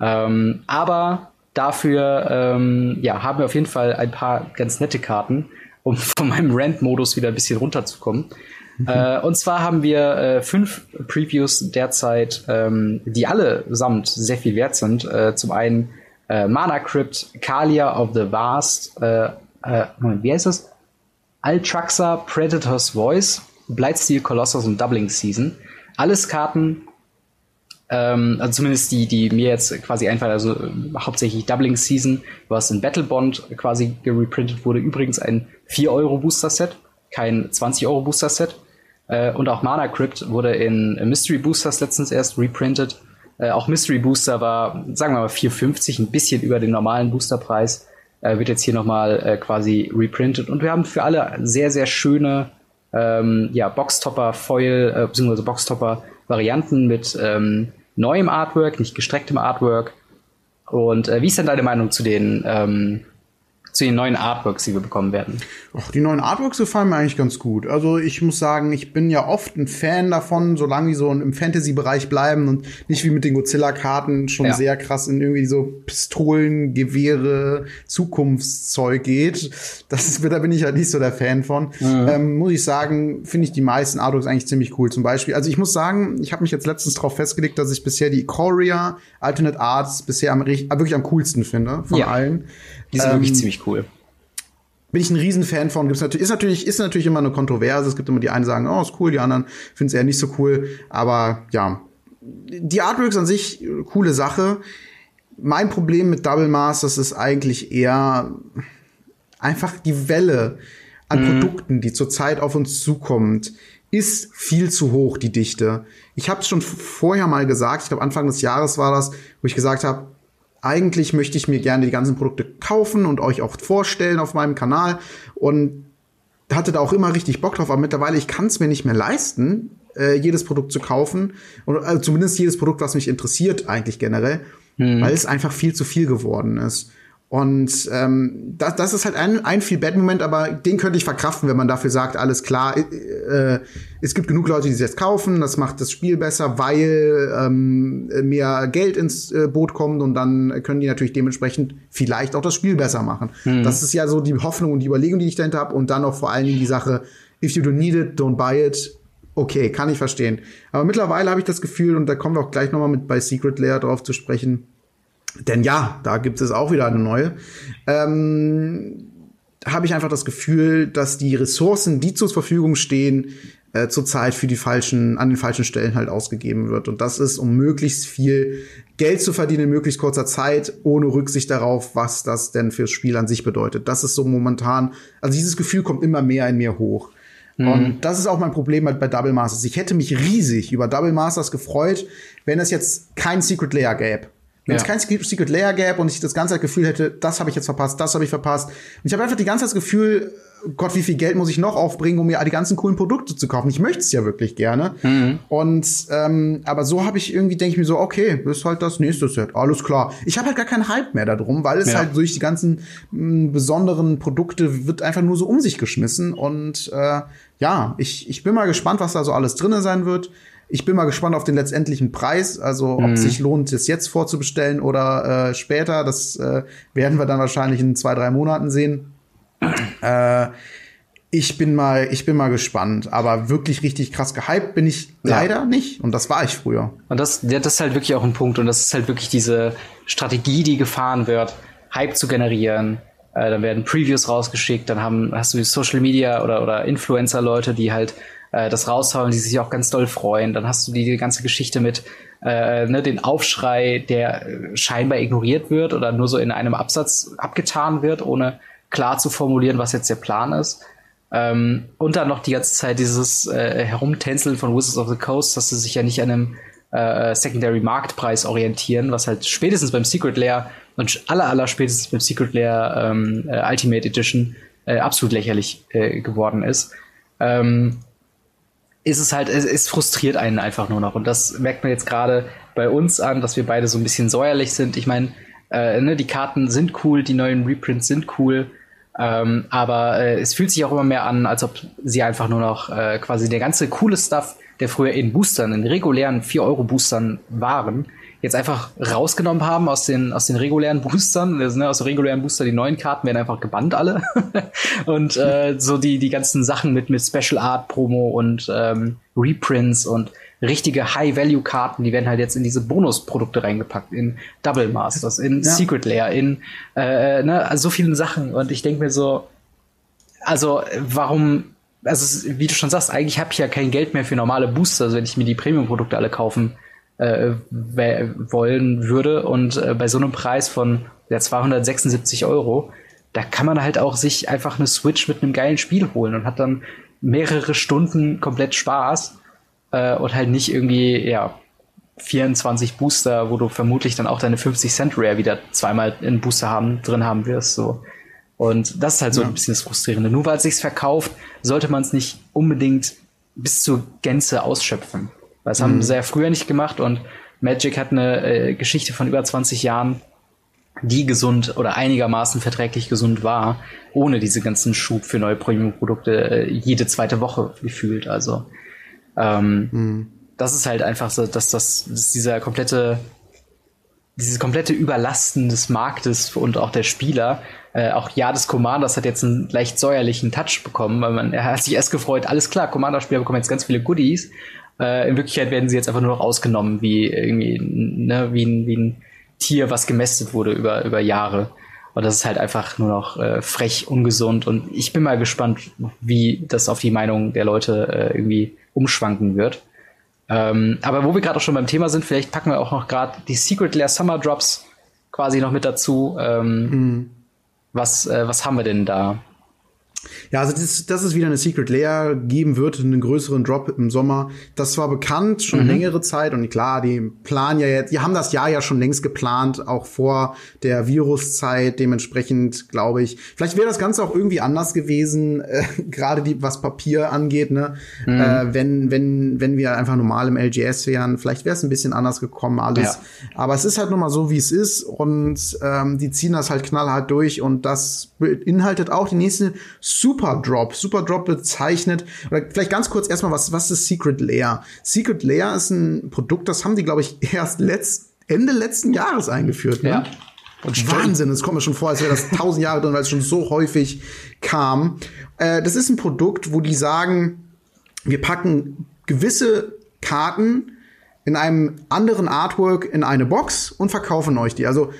A: Ähm, aber dafür ähm, ja, haben wir auf jeden Fall ein paar ganz nette Karten, um von meinem Rant-Modus wieder ein bisschen runterzukommen. äh, und zwar haben wir äh, fünf Previews derzeit, ähm, die allesamt sehr viel wert sind. Äh, zum einen äh, Mana Crypt, Kalia of the Vast, äh, äh, Moment, wie heißt das? Altraxa, Predator's Voice, Blightsteel Colossus und Doubling Season. Alles Karten, ähm, also zumindest die, die mir jetzt quasi einfallen, also äh, hauptsächlich Doubling Season, was in Battle Bond quasi gereprintet wurde. Übrigens ein 4 Euro Booster Set, kein 20 Euro Booster Set. Äh, und auch Mana Crypt wurde in Mystery Boosters letztens erst reprintet. Äh, auch Mystery Booster war, sagen wir mal, 4,50, ein bisschen über den normalen Boosterpreis. Äh, wird jetzt hier nochmal äh, quasi reprintet. Und wir haben für alle sehr, sehr schöne ähm, ja, Boxtopper, Foil, äh, beziehungsweise Boxtopper-Varianten mit ähm, neuem Artwork, nicht gestrecktem Artwork. Und äh, wie ist denn deine Meinung zu den, ähm, zu den neuen Artworks, die wir bekommen werden?
B: Och, die neuen Artworks gefallen mir eigentlich ganz gut. Also ich muss sagen, ich bin ja oft ein Fan davon, solange die so im Fantasy-Bereich bleiben und nicht wie mit den Godzilla-Karten schon
A: Ja.
B: sehr krass in irgendwie so Pistolen, Gewehre, Zukunftszeug geht. Das ist, da bin ich halt nicht so der Fan von. Ähm, muss ich sagen, finde ich die meisten Artworks eigentlich ziemlich cool. Zum Beispiel, also ich muss sagen, ich habe mich jetzt letztens darauf festgelegt, dass ich bisher die Korea Alternate Arts bisher am, wirklich am coolsten finde von
A: Ja.
B: allen.
A: Die sind
B: Ähm,
A: wirklich ziemlich cool.
B: bin ich ein Riesenfan von. Gibt's natürlich, ist natürlich, ist natürlich immer eine Kontroverse. Es gibt immer die einen sagen, oh, ist cool, die anderen finden es eher nicht so cool. Aber ja, die Artworks an sich, coole Sache. Mein Problem mit Double Masters ist eigentlich eher einfach die Welle an Produkten, die zurzeit auf uns zukommt, ist viel zu hoch, die Dichte. Ich habe es schon vorher mal gesagt, ich glaube Anfang des Jahres war das, wo ich gesagt habe, eigentlich möchte ich mir gerne die ganzen Produkte kaufen und euch auch vorstellen auf meinem Kanal und hatte da auch immer richtig Bock drauf, aber mittlerweile ich kann es mir nicht mehr leisten, äh, jedes Produkt zu kaufen oder also zumindest jedes Produkt, was mich interessiert eigentlich generell, weil es einfach viel zu viel geworden ist. Und ähm, das, das ist halt ein, ein viel bad Moment, aber den könnte ich verkraften, wenn man dafür sagt, alles klar, äh, äh, es gibt genug Leute, die es jetzt kaufen, das macht das Spiel besser, weil ähm, mehr Geld ins äh, Boot kommt und dann können die natürlich dementsprechend vielleicht auch das Spiel besser machen. Das ist ja so die Hoffnung und die Überlegung, die ich dahinter habe und dann auch vor allen Dingen die Sache, if you don't need it, don't buy it. Okay, kann ich verstehen. Aber mittlerweile habe ich das Gefühl, und da kommen wir auch gleich nochmal mit bei Secret Lair drauf zu sprechen, denn ja, da gibt es auch wieder eine neue. Ähm, habe ich einfach das Gefühl, dass die Ressourcen, die zur Verfügung stehen, äh, zurzeit für die falschen, an den falschen Stellen halt ausgegeben wird. Und das ist, um möglichst viel Geld zu verdienen in möglichst kurzer Zeit, ohne Rücksicht darauf, was das denn fürs Spiel an sich bedeutet. Das ist so momentan, also dieses Gefühl kommt immer mehr in mir hoch. Mhm. Und das ist auch mein Problem halt bei Double Masters. Ich hätte mich riesig über Double Masters gefreut, wenn es jetzt kein Secret Layer gäbe. Wenn ja. es kein Secret Layer gäbe und ich das ganze Gefühl hätte, das habe ich jetzt verpasst, das habe ich verpasst. Und ich habe einfach die ganze Zeit das Gefühl, Gott, wie viel Geld muss ich noch aufbringen, um mir die ganzen coolen Produkte zu kaufen? Ich möchte es ja wirklich gerne. Mhm. Und ähm, aber so habe ich irgendwie, denke ich mir so, okay, das ist halt das nächste Set. Alles klar. Ich habe halt gar keinen Hype mehr darum, weil es ja. halt durch die ganzen mh, besonderen Produkte wird einfach nur so um sich geschmissen. Und äh, ja, ich, ich bin mal gespannt, was da so alles drinne sein wird. Ich bin mal gespannt auf den letztendlichen Preis, also ob mhm. sich lohnt, es jetzt vorzubestellen oder äh, später. Das äh, werden wir dann wahrscheinlich in zwei, drei Monaten sehen. Äh, ich bin mal, ich bin mal gespannt, aber wirklich richtig krass gehypt bin ich leider ja. nicht und das war ich früher.
A: Und das, das ist halt wirklich auch ein Punkt und das ist halt wirklich diese Strategie, die gefahren wird, Hype zu generieren. Äh, dann werden Previews rausgeschickt, dann haben, hast du Social Media oder, oder Influencer-Leute, die halt äh, das raushauen, die sich auch ganz doll freuen. Dann hast du die, die ganze Geschichte mit äh, ne, den Aufschrei, der scheinbar ignoriert wird oder nur so in einem Absatz abgetan wird, ohne klar zu formulieren, was jetzt der Plan ist. Ähm, und dann noch die ganze Zeit dieses äh, Herumtänzeln von Wizards of the Coast, dass sie sich ja nicht an einem äh, Secondary Marktpreis orientieren, was halt spätestens beim Secret Layer und aller aller spätestens beim Secret Layer ähm, äh, Ultimate Edition äh, absolut lächerlich äh, geworden ist. Ähm, ist es halt, es, es frustriert einen einfach nur noch. Und das merkt man jetzt gerade bei uns an, dass wir beide so ein bisschen säuerlich sind. Ich meine, äh, ne, die Karten sind cool, die neuen Reprints sind cool. Ähm, aber äh, es fühlt sich auch immer mehr an, als ob sie einfach nur noch äh, quasi der ganze coole Stuff, der früher in Boostern, in regulären 4-Euro-Boostern waren, jetzt einfach rausgenommen haben aus den, aus den regulären Boostern. Also, ne, aus den regulären Booster, die neuen Karten werden einfach gebannt alle. und äh, so die, die ganzen Sachen mit, mit Special Art Promo und ähm, Reprints und richtige High-Value-Karten, die werden halt jetzt in diese Bonusprodukte reingepackt, in Double Masters, in ja. Secret Layer, in äh, ne, also so vielen Sachen. Und ich denke mir so, also warum, also wie du schon sagst, eigentlich habe ich ja kein Geld mehr für normale Booster, also wenn ich mir die Premium-Produkte alle kaufen äh, wollen würde. Und äh, bei so einem Preis von ja, 276 Euro, da kann man halt auch sich einfach eine Switch mit einem geilen Spiel holen und hat dann mehrere Stunden komplett Spaß äh, und halt nicht irgendwie, ja, 24 Booster, wo du vermutlich dann auch deine 50 Cent Rare wieder zweimal in Booster haben, drin haben wirst, so. Und das ist halt so ja. ein bisschen das Frustrierende. Nur weil es sich verkauft, sollte man es nicht unbedingt bis zur Gänze ausschöpfen. Das mhm. haben sie ja früher nicht gemacht und Magic hat eine äh, Geschichte von über 20 Jahren, die gesund oder einigermaßen verträglich gesund war, ohne diese ganzen Schub für neue Premium-Produkte äh, jede zweite Woche gefühlt. Also ähm, mhm. Das ist halt einfach so, dass das dass dieser komplette, dieses komplette Überlasten des Marktes und auch der Spieler, äh, auch ja, des Commanders hat jetzt einen leicht säuerlichen Touch bekommen, weil man er hat sich erst gefreut, alles klar, Commander-Spieler bekommen jetzt ganz viele Goodies. Äh, in Wirklichkeit werden sie jetzt einfach nur noch ausgenommen, wie irgendwie, ne, wie ein, wie ein Tier, was gemästet wurde über, über Jahre. Und das ist halt einfach nur noch äh, frech, ungesund. Und ich bin mal gespannt, wie das auf die Meinung der Leute äh, irgendwie umschwanken wird. Ähm, aber wo wir gerade auch schon beim Thema sind, vielleicht packen wir auch noch gerade die Secret Lair Summer Drops quasi noch mit dazu. Ähm, mhm. was, äh, was haben wir denn da?
B: Ja, also das, dass es wieder eine Secret Layer geben wird, einen größeren Drop im Sommer, das war bekannt schon mhm. längere Zeit und klar, die planen ja jetzt, die haben das Jahr ja schon längst geplant, auch vor der Viruszeit. Dementsprechend glaube ich, vielleicht wäre das Ganze auch irgendwie anders gewesen, äh, gerade die was Papier angeht, ne? Mhm. Äh, wenn wenn wenn wir einfach normal im LGS wären, vielleicht wäre es ein bisschen anders gekommen alles. Ja. Aber es ist halt nun mal so, wie es ist und ähm, die ziehen das halt knallhart durch und das beinhaltet auch die nächste Super Drop. Super Drop bezeichnet. Oder vielleicht ganz kurz erstmal, was, was ist Secret Layer? Secret Layer ist ein Produkt, das haben die, glaube ich, erst letzt, Ende letzten Jahres eingeführt. Ne? Ja. Und Wahnsinn, es kommt mir schon vor, als wäre das tausend Jahre drin, weil es schon so häufig kam. Äh, das ist ein Produkt, wo die sagen, wir packen gewisse Karten in einem anderen Artwork in eine Box und verkaufen euch die. Also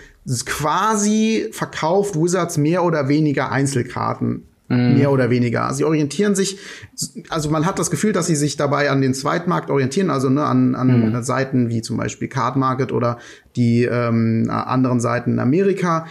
B: quasi verkauft Wizards mehr oder weniger Einzelkarten. Mhm. Mehr oder weniger. Sie orientieren sich, also man hat das Gefühl, dass sie sich dabei an den Zweitmarkt orientieren, also ne, an, an mhm. Seiten wie zum Beispiel Card Market oder die ähm, anderen Seiten in Amerika,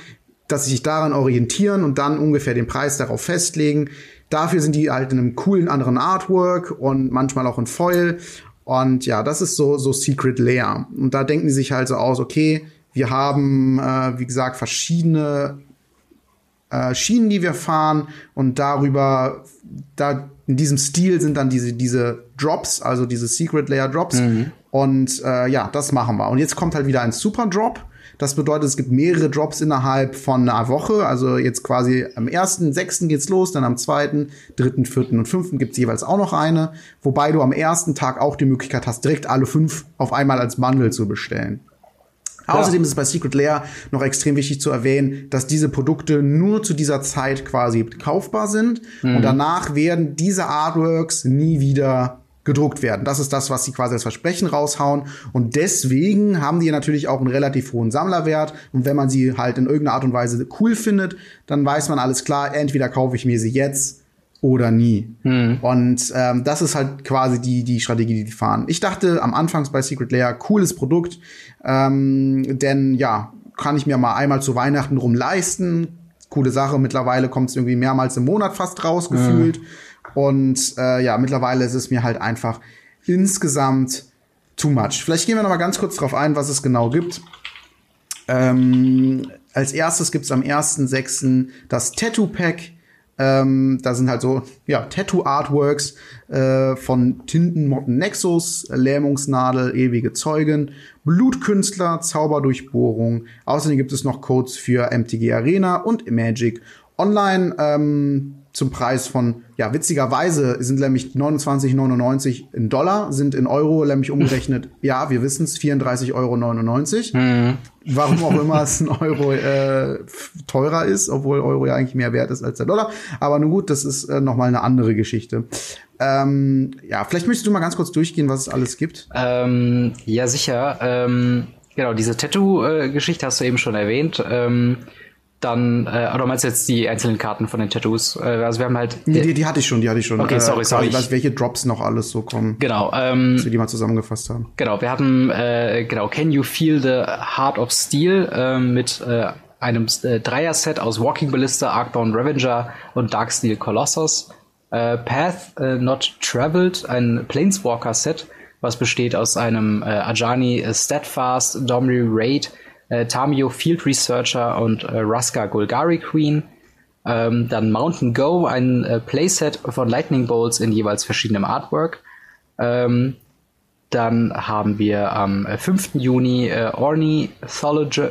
B: dass sie sich daran orientieren und dann ungefähr den Preis darauf festlegen. Dafür sind die halt in einem coolen anderen Artwork und manchmal auch in Foil. Und ja, das ist so, so Secret Layer. Und da denken die sich halt so aus, okay, wir haben, äh, wie gesagt, verschiedene äh, Schienen, die wir fahren und darüber, da in diesem Stil sind dann diese, diese Drops, also diese Secret Layer Drops. Mhm. Und äh, ja, das machen wir. Und jetzt kommt halt wieder ein Super Drop. Das bedeutet, es gibt mehrere Drops innerhalb von einer Woche. Also jetzt quasi am ersten, sechsten geht's los, dann am zweiten, dritten, vierten und fünften gibt's jeweils auch noch eine. Wobei du am ersten Tag auch die Möglichkeit hast, direkt alle fünf auf einmal als Bundle zu bestellen. Außerdem ist es bei Secret Lair noch extrem wichtig zu erwähnen, dass diese Produkte nur zu dieser Zeit quasi kaufbar sind mhm. und danach werden diese Artworks nie wieder gedruckt werden. Das ist das, was sie quasi als Versprechen raushauen. Und deswegen haben die natürlich auch einen relativ hohen Sammlerwert. Und wenn man sie halt in irgendeiner Art und Weise cool findet, dann weiß man alles klar, entweder kaufe ich mir sie jetzt oder nie. Hm. Und ähm, das ist halt quasi die, die Strategie, die die fahren. Ich dachte am Anfang bei Secret Lair, cooles Produkt, ähm, denn ja, kann ich mir mal einmal zu Weihnachten rum leisten. Coole Sache, mittlerweile kommt es irgendwie mehrmals im Monat fast rausgefühlt. Hm. Und äh, ja, mittlerweile ist es mir halt einfach insgesamt too much. Vielleicht gehen wir noch mal ganz kurz drauf ein, was es genau gibt. Ähm, als erstes gibt's am 1.6. das Tattoo Pack ähm, da sind halt so, ja, Tattoo-Artworks äh, von Tintenmotten Nexus, Lähmungsnadel, ewige Zeugen, Blutkünstler, Zauberdurchbohrung. Außerdem gibt es noch Codes für MTG Arena und Magic Online ähm, zum Preis von, ja, witzigerweise sind nämlich 29,99 in Dollar, sind in Euro nämlich umgerechnet, ja, wir wissen es, 34,99 Euro. Mhm. Warum auch immer es ein Euro äh, teurer ist, obwohl Euro ja eigentlich mehr wert ist als der Dollar. Aber nun gut, das ist äh, noch mal eine andere Geschichte. Ähm, ja, vielleicht möchtest du mal ganz kurz durchgehen, was es alles gibt.
A: Ähm, ja, sicher. Ähm, genau, diese Tattoo-Geschichte hast du eben schon erwähnt. Ähm, dann, äh, oder meinst du jetzt die einzelnen Karten von den Tattoos? Äh, also wir haben halt.
B: Nee, die, die hatte ich schon, die hatte ich schon.
A: Okay, sorry, äh, sorry.
B: Ich weiß, welche Drops noch alles so kommen.
A: Genau. Ähm,
B: dass wir die mal zusammengefasst haben.
A: Genau, wir haben, äh, genau, Can You Feel the Heart of Steel äh, mit äh, einem äh, Dreier-Set aus Walking Ballista, Arcbound Revenger und Darksteel Colossus. Äh, Path äh, Not Traveled, ein Planeswalker-Set, was besteht aus einem äh, Ajani Steadfast, Domri Raid, äh, Tamio Field Researcher und äh, Ruska Golgari Queen. Ähm, dann Mountain Go, ein äh, Playset von Lightning Bolts in jeweils verschiedenem Artwork. Ähm, dann haben wir am 5. Äh, Juni äh, Ornithologi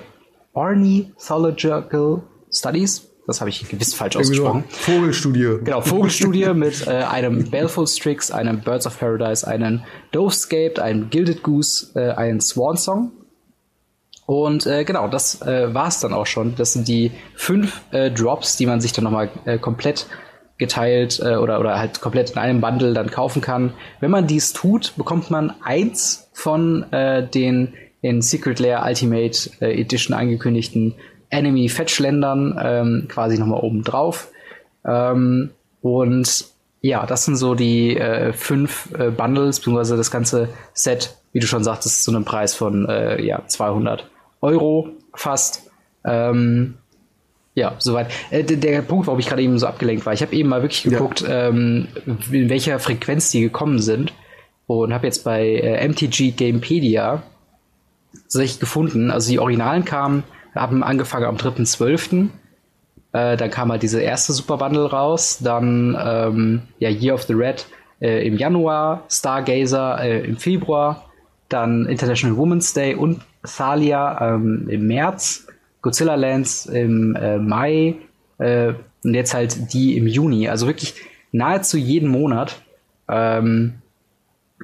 A: Ornithological Studies. Das habe ich gewiss falsch ausgesprochen.
B: So Vogelstudie.
A: Genau, Vogelstudie mit äh, einem Baleful Strix, einem Birds of Paradise, einem Dovescaped, einem Gilded Goose, äh, einen Swan Song. Und äh, genau, das äh, war es dann auch schon. Das sind die fünf äh, Drops, die man sich dann nochmal äh, komplett geteilt äh, oder, oder halt komplett in einem Bundle dann kaufen kann. Wenn man dies tut, bekommt man eins von äh, den in Secret Lair Ultimate äh, Edition angekündigten Enemy Fetch Ländern ähm, quasi nochmal oben drauf. Ähm, und ja, das sind so die äh, fünf äh, Bundles, beziehungsweise das ganze Set, wie du schon sagtest, zu einem Preis von äh, ja, 200 Euro fast. Ähm, ja, soweit. Äh, der, Punkt, warum ich gerade eben so abgelenkt war, ich habe eben mal wirklich geguckt, ja. ähm, in welcher Frequenz die gekommen sind und habe jetzt bei äh, MTG Gamepedia tatsächlich gefunden. Also die Originalen kamen, haben angefangen am 3.12. Äh, dann kam halt diese erste Super Bundle raus, dann ähm, ja Year of the Red äh, im Januar, Stargazer äh, im Februar, dann International Women's Day und Thalia ähm, im März, Godzilla Lands im äh, Mai äh, und jetzt halt die im Juni. Also wirklich nahezu jeden Monat ähm,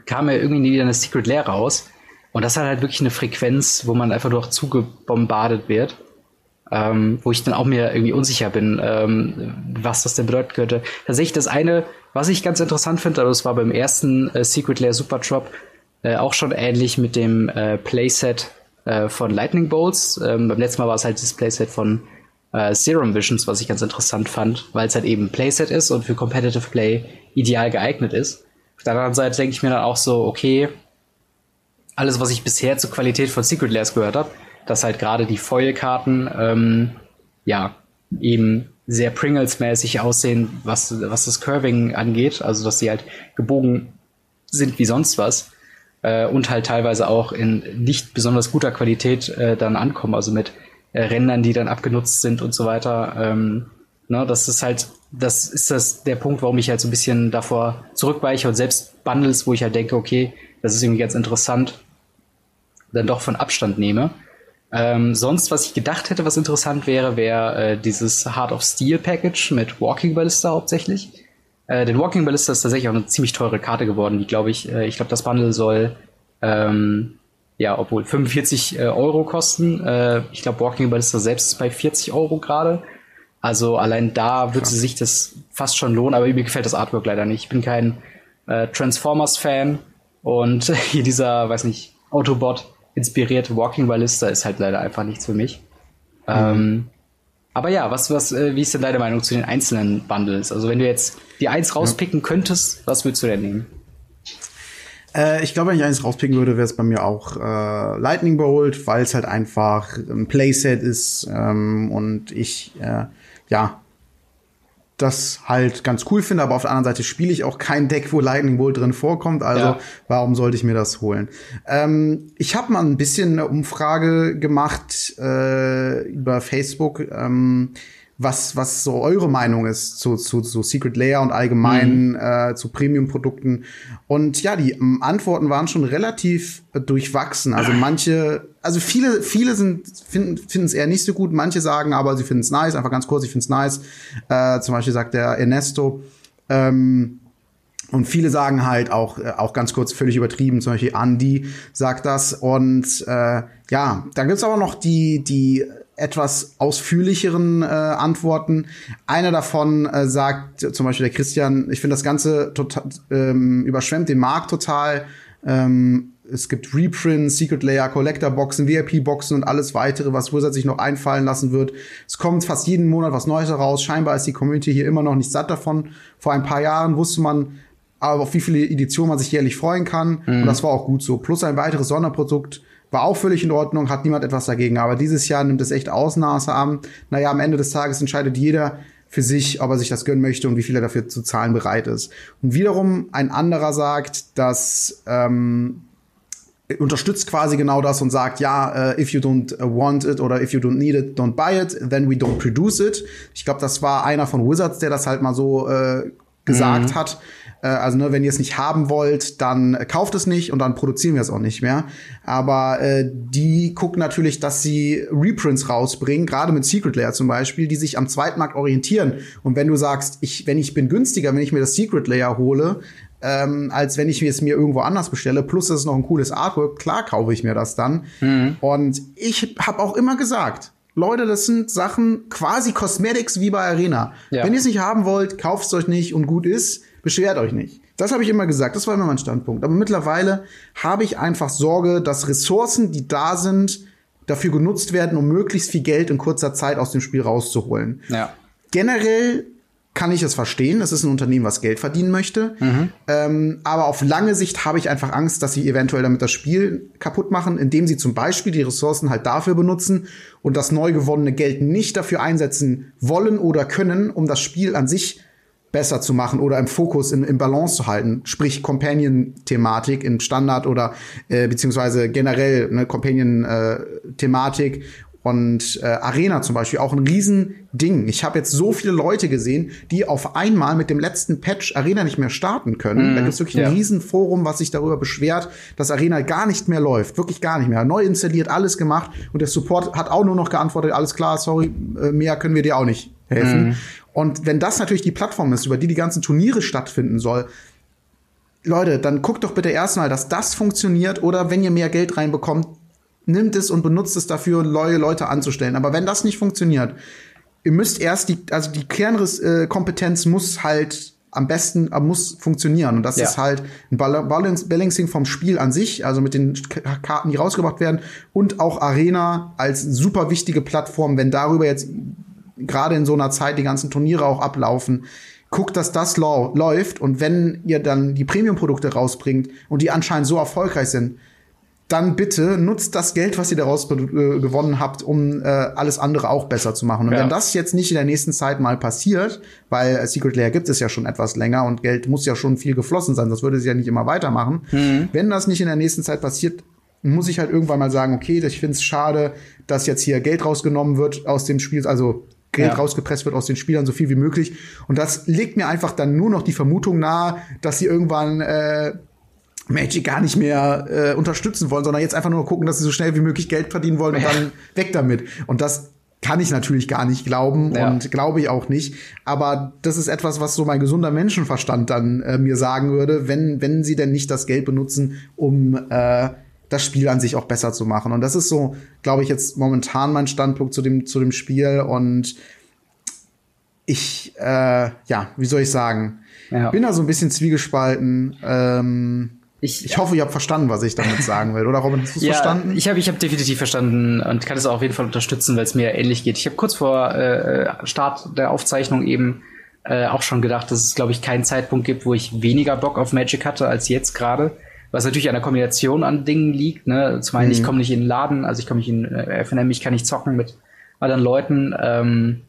A: kam ja irgendwie wieder eine Secret Lair raus. Und das hat halt wirklich eine Frequenz, wo man einfach nur zugebombardet wird. Ähm, wo ich dann auch mir irgendwie unsicher bin, ähm, was das denn bedeuten könnte. Tatsächlich das eine, was ich ganz interessant finde, aber das war beim ersten äh, Secret Lair Super Drop äh, auch schon ähnlich mit dem äh, Playset äh, von Lightning Bolts. Ähm, beim letzten Mal war es halt das Playset von äh, Serum Visions, was ich ganz interessant fand, weil es halt eben Playset ist und für Competitive Play ideal geeignet ist. Auf der anderen Seite denke ich mir dann auch so, okay, alles, was ich bisher zur Qualität von Secret Layers gehört habe, dass halt gerade die Foil-Karten ähm, ja eben sehr Pringles-mäßig aussehen, was, was das Curving angeht, also dass sie halt gebogen sind wie sonst was äh, und halt teilweise auch in nicht besonders guter Qualität äh, dann ankommen, also mit äh, Rändern, die dann abgenutzt sind und so weiter. Ähm, ne, das ist halt, das ist das der Punkt, warum ich halt so ein bisschen davor zurückweiche und selbst Bundles, wo ich halt denke, okay, das ist irgendwie ganz interessant, dann doch von Abstand nehme. Ähm, sonst, was ich gedacht hätte, was interessant wäre, wäre äh, dieses Heart of Steel Package mit Walking Ballista hauptsächlich. Äh, denn Walking Ballista ist tatsächlich auch eine ziemlich teure Karte geworden, die glaube ich, äh, ich glaube, das Bundle soll ähm, ja, obwohl 45 äh, Euro kosten. Äh, ich glaube, Walking Ballista selbst ist bei 40 Euro gerade. Also allein da würde sich das fast schon lohnen, aber mir gefällt das Artwork leider nicht. Ich bin kein äh, Transformers-Fan und hier dieser, weiß nicht, Autobot inspirierte Walking Ballista ist halt leider einfach nichts für mich. Mhm. Ähm, aber ja, was, was, äh, wie ist denn deine Meinung zu den einzelnen Bundles? Also wenn du jetzt die eins rauspicken ja. könntest, was würdest du denn nehmen?
B: Äh, ich glaube, wenn ich eins rauspicken würde, wäre es bei mir auch äh, Lightning Bolt, weil es halt einfach ein Playset ist ähm, und ich äh, ja das halt ganz cool finde, aber auf der anderen Seite spiele ich auch kein Deck, wo Lightning Bolt drin vorkommt, also ja. warum sollte ich mir das holen? Ähm, ich habe mal ein bisschen eine Umfrage gemacht äh, über Facebook. Ähm, was, was so eure Meinung ist zu, zu, zu Secret Layer und allgemein mhm. äh, zu Premium-Produkten. Und ja, die Antworten waren schon relativ äh, durchwachsen. Also manche, also viele, viele sind finden es eher nicht so gut, manche sagen aber, sie finden es nice, einfach ganz kurz, ich finde es nice. Äh, zum Beispiel sagt der Ernesto, ähm, und viele sagen halt auch, äh, auch ganz kurz völlig übertrieben, zum Beispiel Andy sagt das. Und äh, ja, dann gibt's aber noch die, die etwas ausführlicheren äh, Antworten. Einer davon äh, sagt zum Beispiel der Christian, ich finde das Ganze total ähm, überschwemmt den Markt total. Ähm, es gibt Reprints, Secret Layer, Collector Boxen, VIP Boxen und alles weitere, was Wizard sich noch einfallen lassen wird. Es kommt fast jeden Monat was Neues heraus. Scheinbar ist die Community hier immer noch nicht satt davon. Vor ein paar Jahren wusste man, aber auf wie viele Editionen man sich jährlich freuen kann. Mhm. Und das war auch gut so. Plus ein weiteres Sonderprodukt war auch völlig in Ordnung, hat niemand etwas dagegen. Aber dieses Jahr nimmt es echt Ausmaße an. Naja, am Ende des Tages entscheidet jeder für sich, ob er sich das gönnen möchte und wie viel er dafür zu zahlen bereit ist. Und wiederum ein anderer sagt, dass ähm, unterstützt quasi genau das und sagt, ja, uh, if you don't want it oder if you don't need it, don't buy it, then we don't produce it. Ich glaube, das war einer von Wizards, der das halt mal so äh, gesagt mhm. hat. Äh, also ne, wenn ihr es nicht haben wollt, dann äh, kauft es nicht und dann produzieren wir es auch nicht mehr. Aber äh, die gucken natürlich, dass sie Reprints rausbringen, gerade mit Secret Layer zum Beispiel, die sich am Zweitmarkt orientieren. Und wenn du sagst, ich, wenn ich bin günstiger, wenn ich mir das Secret Layer hole, ähm, als wenn ich es mir irgendwo anders bestelle. Plus, es ist noch ein cooles Artwork. Klar kaufe ich mir das dann. Mhm. Und ich habe auch immer gesagt, Leute, das sind Sachen quasi Cosmetics wie bei Arena. Ja. Wenn ihr es nicht haben wollt, kauft es euch nicht und gut ist. Beschwert euch nicht. Das habe ich immer gesagt, das war immer mein Standpunkt. Aber mittlerweile habe ich einfach Sorge, dass Ressourcen, die da sind, dafür genutzt werden, um möglichst viel Geld in kurzer Zeit aus dem Spiel rauszuholen.
A: Ja.
B: Generell kann ich es verstehen. Es ist ein Unternehmen, was Geld verdienen möchte. Mhm. Ähm, aber auf lange Sicht habe ich einfach Angst, dass sie eventuell damit das Spiel kaputt machen, indem sie zum Beispiel die Ressourcen halt dafür benutzen und das neu gewonnene Geld nicht dafür einsetzen wollen oder können, um das Spiel an sich besser zu machen oder im Fokus, in, im Balance zu halten. Sprich Companion-Thematik im Standard oder äh, beziehungsweise generell ne, Companion-Thematik und äh, Arena zum Beispiel auch ein Riesending. Ich habe jetzt so viele Leute gesehen, die auf einmal mit dem letzten Patch Arena nicht mehr starten können. Mm, da gibt es wirklich ja. ein Riesenforum, was sich darüber beschwert, dass Arena gar nicht mehr läuft. Wirklich gar nicht mehr. Neu installiert, alles gemacht und der Support hat auch nur noch geantwortet, alles klar, sorry, äh, mehr können wir dir auch nicht helfen. Mm. Und wenn das natürlich die Plattform ist, über die die ganzen Turniere stattfinden soll, Leute, dann guckt doch bitte erstmal, dass das funktioniert oder wenn ihr mehr Geld reinbekommt, nimmt es und benutzt es dafür, neue Leute anzustellen. Aber wenn das nicht funktioniert, ihr müsst erst die, also die Kernkompetenz muss halt am besten äh, muss funktionieren. Und das ja. ist halt ein Balancing vom Spiel an sich, also mit den Karten, die rausgebracht werden, und auch Arena als super wichtige Plattform, wenn darüber jetzt gerade in so einer Zeit die ganzen Turniere auch ablaufen. Guckt, dass das läuft und wenn ihr dann die Premium-Produkte rausbringt und die anscheinend so erfolgreich sind, dann bitte nutzt das Geld, was ihr daraus äh, gewonnen habt, um äh, alles andere auch besser zu machen. Und ja. wenn das jetzt nicht in der nächsten Zeit mal passiert, weil äh, Secret Layer gibt es ja schon etwas länger und Geld muss ja schon viel geflossen sein, das würde sie ja nicht immer weitermachen. Mhm. Wenn das nicht in der nächsten Zeit passiert, muss ich halt irgendwann mal sagen, okay, ich finde es schade, dass jetzt hier Geld rausgenommen wird aus dem Spiel, also Geld ja. rausgepresst wird aus den Spielern, so viel wie möglich. Und das legt mir einfach dann nur noch die Vermutung nahe, dass sie irgendwann äh, Magic gar nicht mehr äh, unterstützen wollen, sondern jetzt einfach nur gucken, dass sie so schnell wie möglich Geld verdienen wollen und dann weg damit. Und das kann ich natürlich gar nicht glauben ja. und glaube ich auch nicht. Aber das ist etwas, was so mein gesunder Menschenverstand dann äh, mir sagen würde, wenn, wenn sie denn nicht das Geld benutzen, um äh, das Spiel an sich auch besser zu machen. Und das ist so, glaube ich, jetzt momentan mein Standpunkt zu dem, zu dem Spiel. Und ich, äh, ja, wie soll ich sagen, ja. bin da so ein bisschen zwiegespalten. Ähm, ich, ich hoffe, ihr habt verstanden, was ich damit sagen will. Oder Robin, hast du es ja, verstanden?
A: Ich habe ich hab definitiv verstanden und kann es auch auf jeden Fall unterstützen, weil es mir ähnlich geht. Ich habe kurz vor äh, Start der Aufzeichnung eben äh, auch schon gedacht, dass es, glaube ich, keinen Zeitpunkt gibt, wo ich weniger Bock auf Magic hatte als jetzt gerade. Was natürlich an der Kombination an Dingen liegt. Ne? Zum einen, mhm. ich komme nicht in den Laden, also ich komme nicht in äh, FNM, ich kann nicht zocken mit anderen Leuten. Ähm,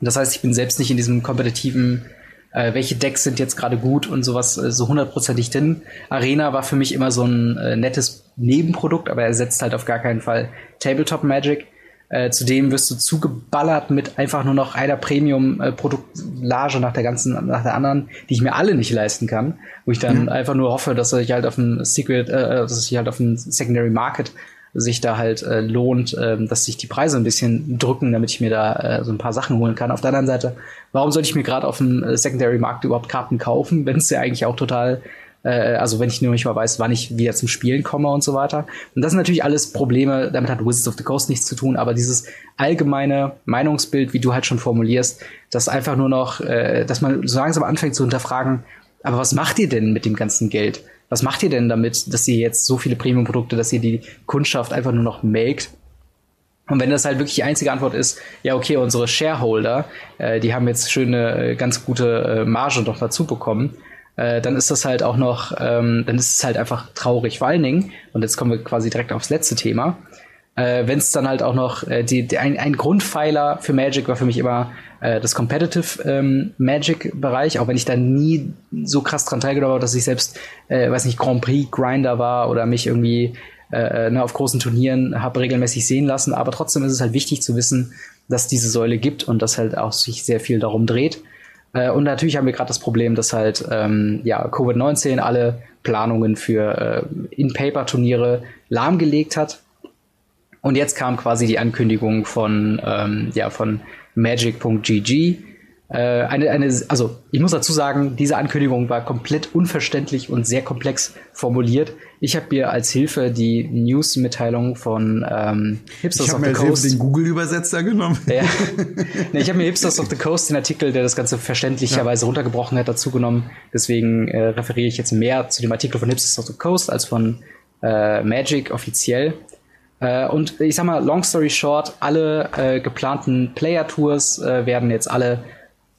A: das heißt, ich bin selbst nicht in diesem kompetitiven äh, welche Decks sind jetzt gerade gut und sowas äh, so hundertprozentig drin. Arena war für mich immer so ein äh, nettes Nebenprodukt, aber er setzt halt auf gar keinen Fall Tabletop Magic. Äh, zudem wirst du zugeballert mit einfach nur noch einer Premium-Produktlage nach der ganzen, nach der anderen, die ich mir alle nicht leisten kann, wo ich dann mhm. einfach nur hoffe, dass ich halt auf dem Secret, äh, dass ich halt auf dem Secondary Market sich da halt äh, lohnt, äh, dass sich die Preise ein bisschen drücken, damit ich mir da äh, so ein paar Sachen holen kann. Auf der anderen Seite, warum sollte ich mir gerade auf dem äh, Secondary Markt überhaupt Karten kaufen, wenn es ja eigentlich auch total äh, also wenn ich nur nicht mal weiß, wann ich wieder zum Spielen komme und so weiter. Und das sind natürlich alles Probleme, damit hat Wizards of the Coast nichts zu tun, aber dieses allgemeine Meinungsbild, wie du halt schon formulierst, das einfach nur noch, äh, dass man so langsam anfängt zu hinterfragen, aber was macht ihr denn mit dem ganzen Geld? Was macht ihr denn damit, dass ihr jetzt so viele Premium-Produkte, dass ihr die Kundschaft einfach nur noch melkt? Und wenn das halt wirklich die einzige Antwort ist, ja, okay, unsere Shareholder, äh, die haben jetzt schöne, äh, ganz gute äh, Marge noch dazu bekommen, äh, dann ist das halt auch noch, ähm, dann ist es halt einfach traurig. Vor allen Dingen, und jetzt kommen wir quasi direkt aufs letzte Thema, äh, wenn es dann halt auch noch, äh, die, die, ein, ein Grundpfeiler für Magic war für mich immer äh, das Competitive ähm, Magic-Bereich, auch wenn ich da nie so krass dran teilgenommen habe, dass ich selbst, äh, weiß nicht, Grand Prix-Grinder war oder mich irgendwie äh, äh, ne, auf großen Turnieren habe regelmäßig sehen lassen. Aber trotzdem ist es halt wichtig zu wissen, dass diese Säule gibt und dass halt auch sich sehr viel darum dreht. Äh, und natürlich haben wir gerade das Problem, dass halt ähm, ja, Covid-19 alle Planungen für äh, In-Paper-Turniere lahmgelegt hat. Und jetzt kam quasi die Ankündigung von, ähm, ja, von magic.gg. Äh, eine, eine, also ich muss dazu sagen, diese Ankündigung war komplett unverständlich und sehr komplex formuliert. Ich habe mir als Hilfe die News-Mitteilung von ähm,
B: Hipsters ich of the Coast den Google-Übersetzer genommen. Ja.
A: nee, ich habe mir Hipsters of the Coast den Artikel, der das Ganze verständlicherweise ja. runtergebrochen hat, dazu genommen. Deswegen äh, referiere ich jetzt mehr zu dem Artikel von Hipsters of the Coast als von äh, Magic offiziell. Äh, und ich sag mal, long story short, alle äh, geplanten Player-Tours äh, werden jetzt alle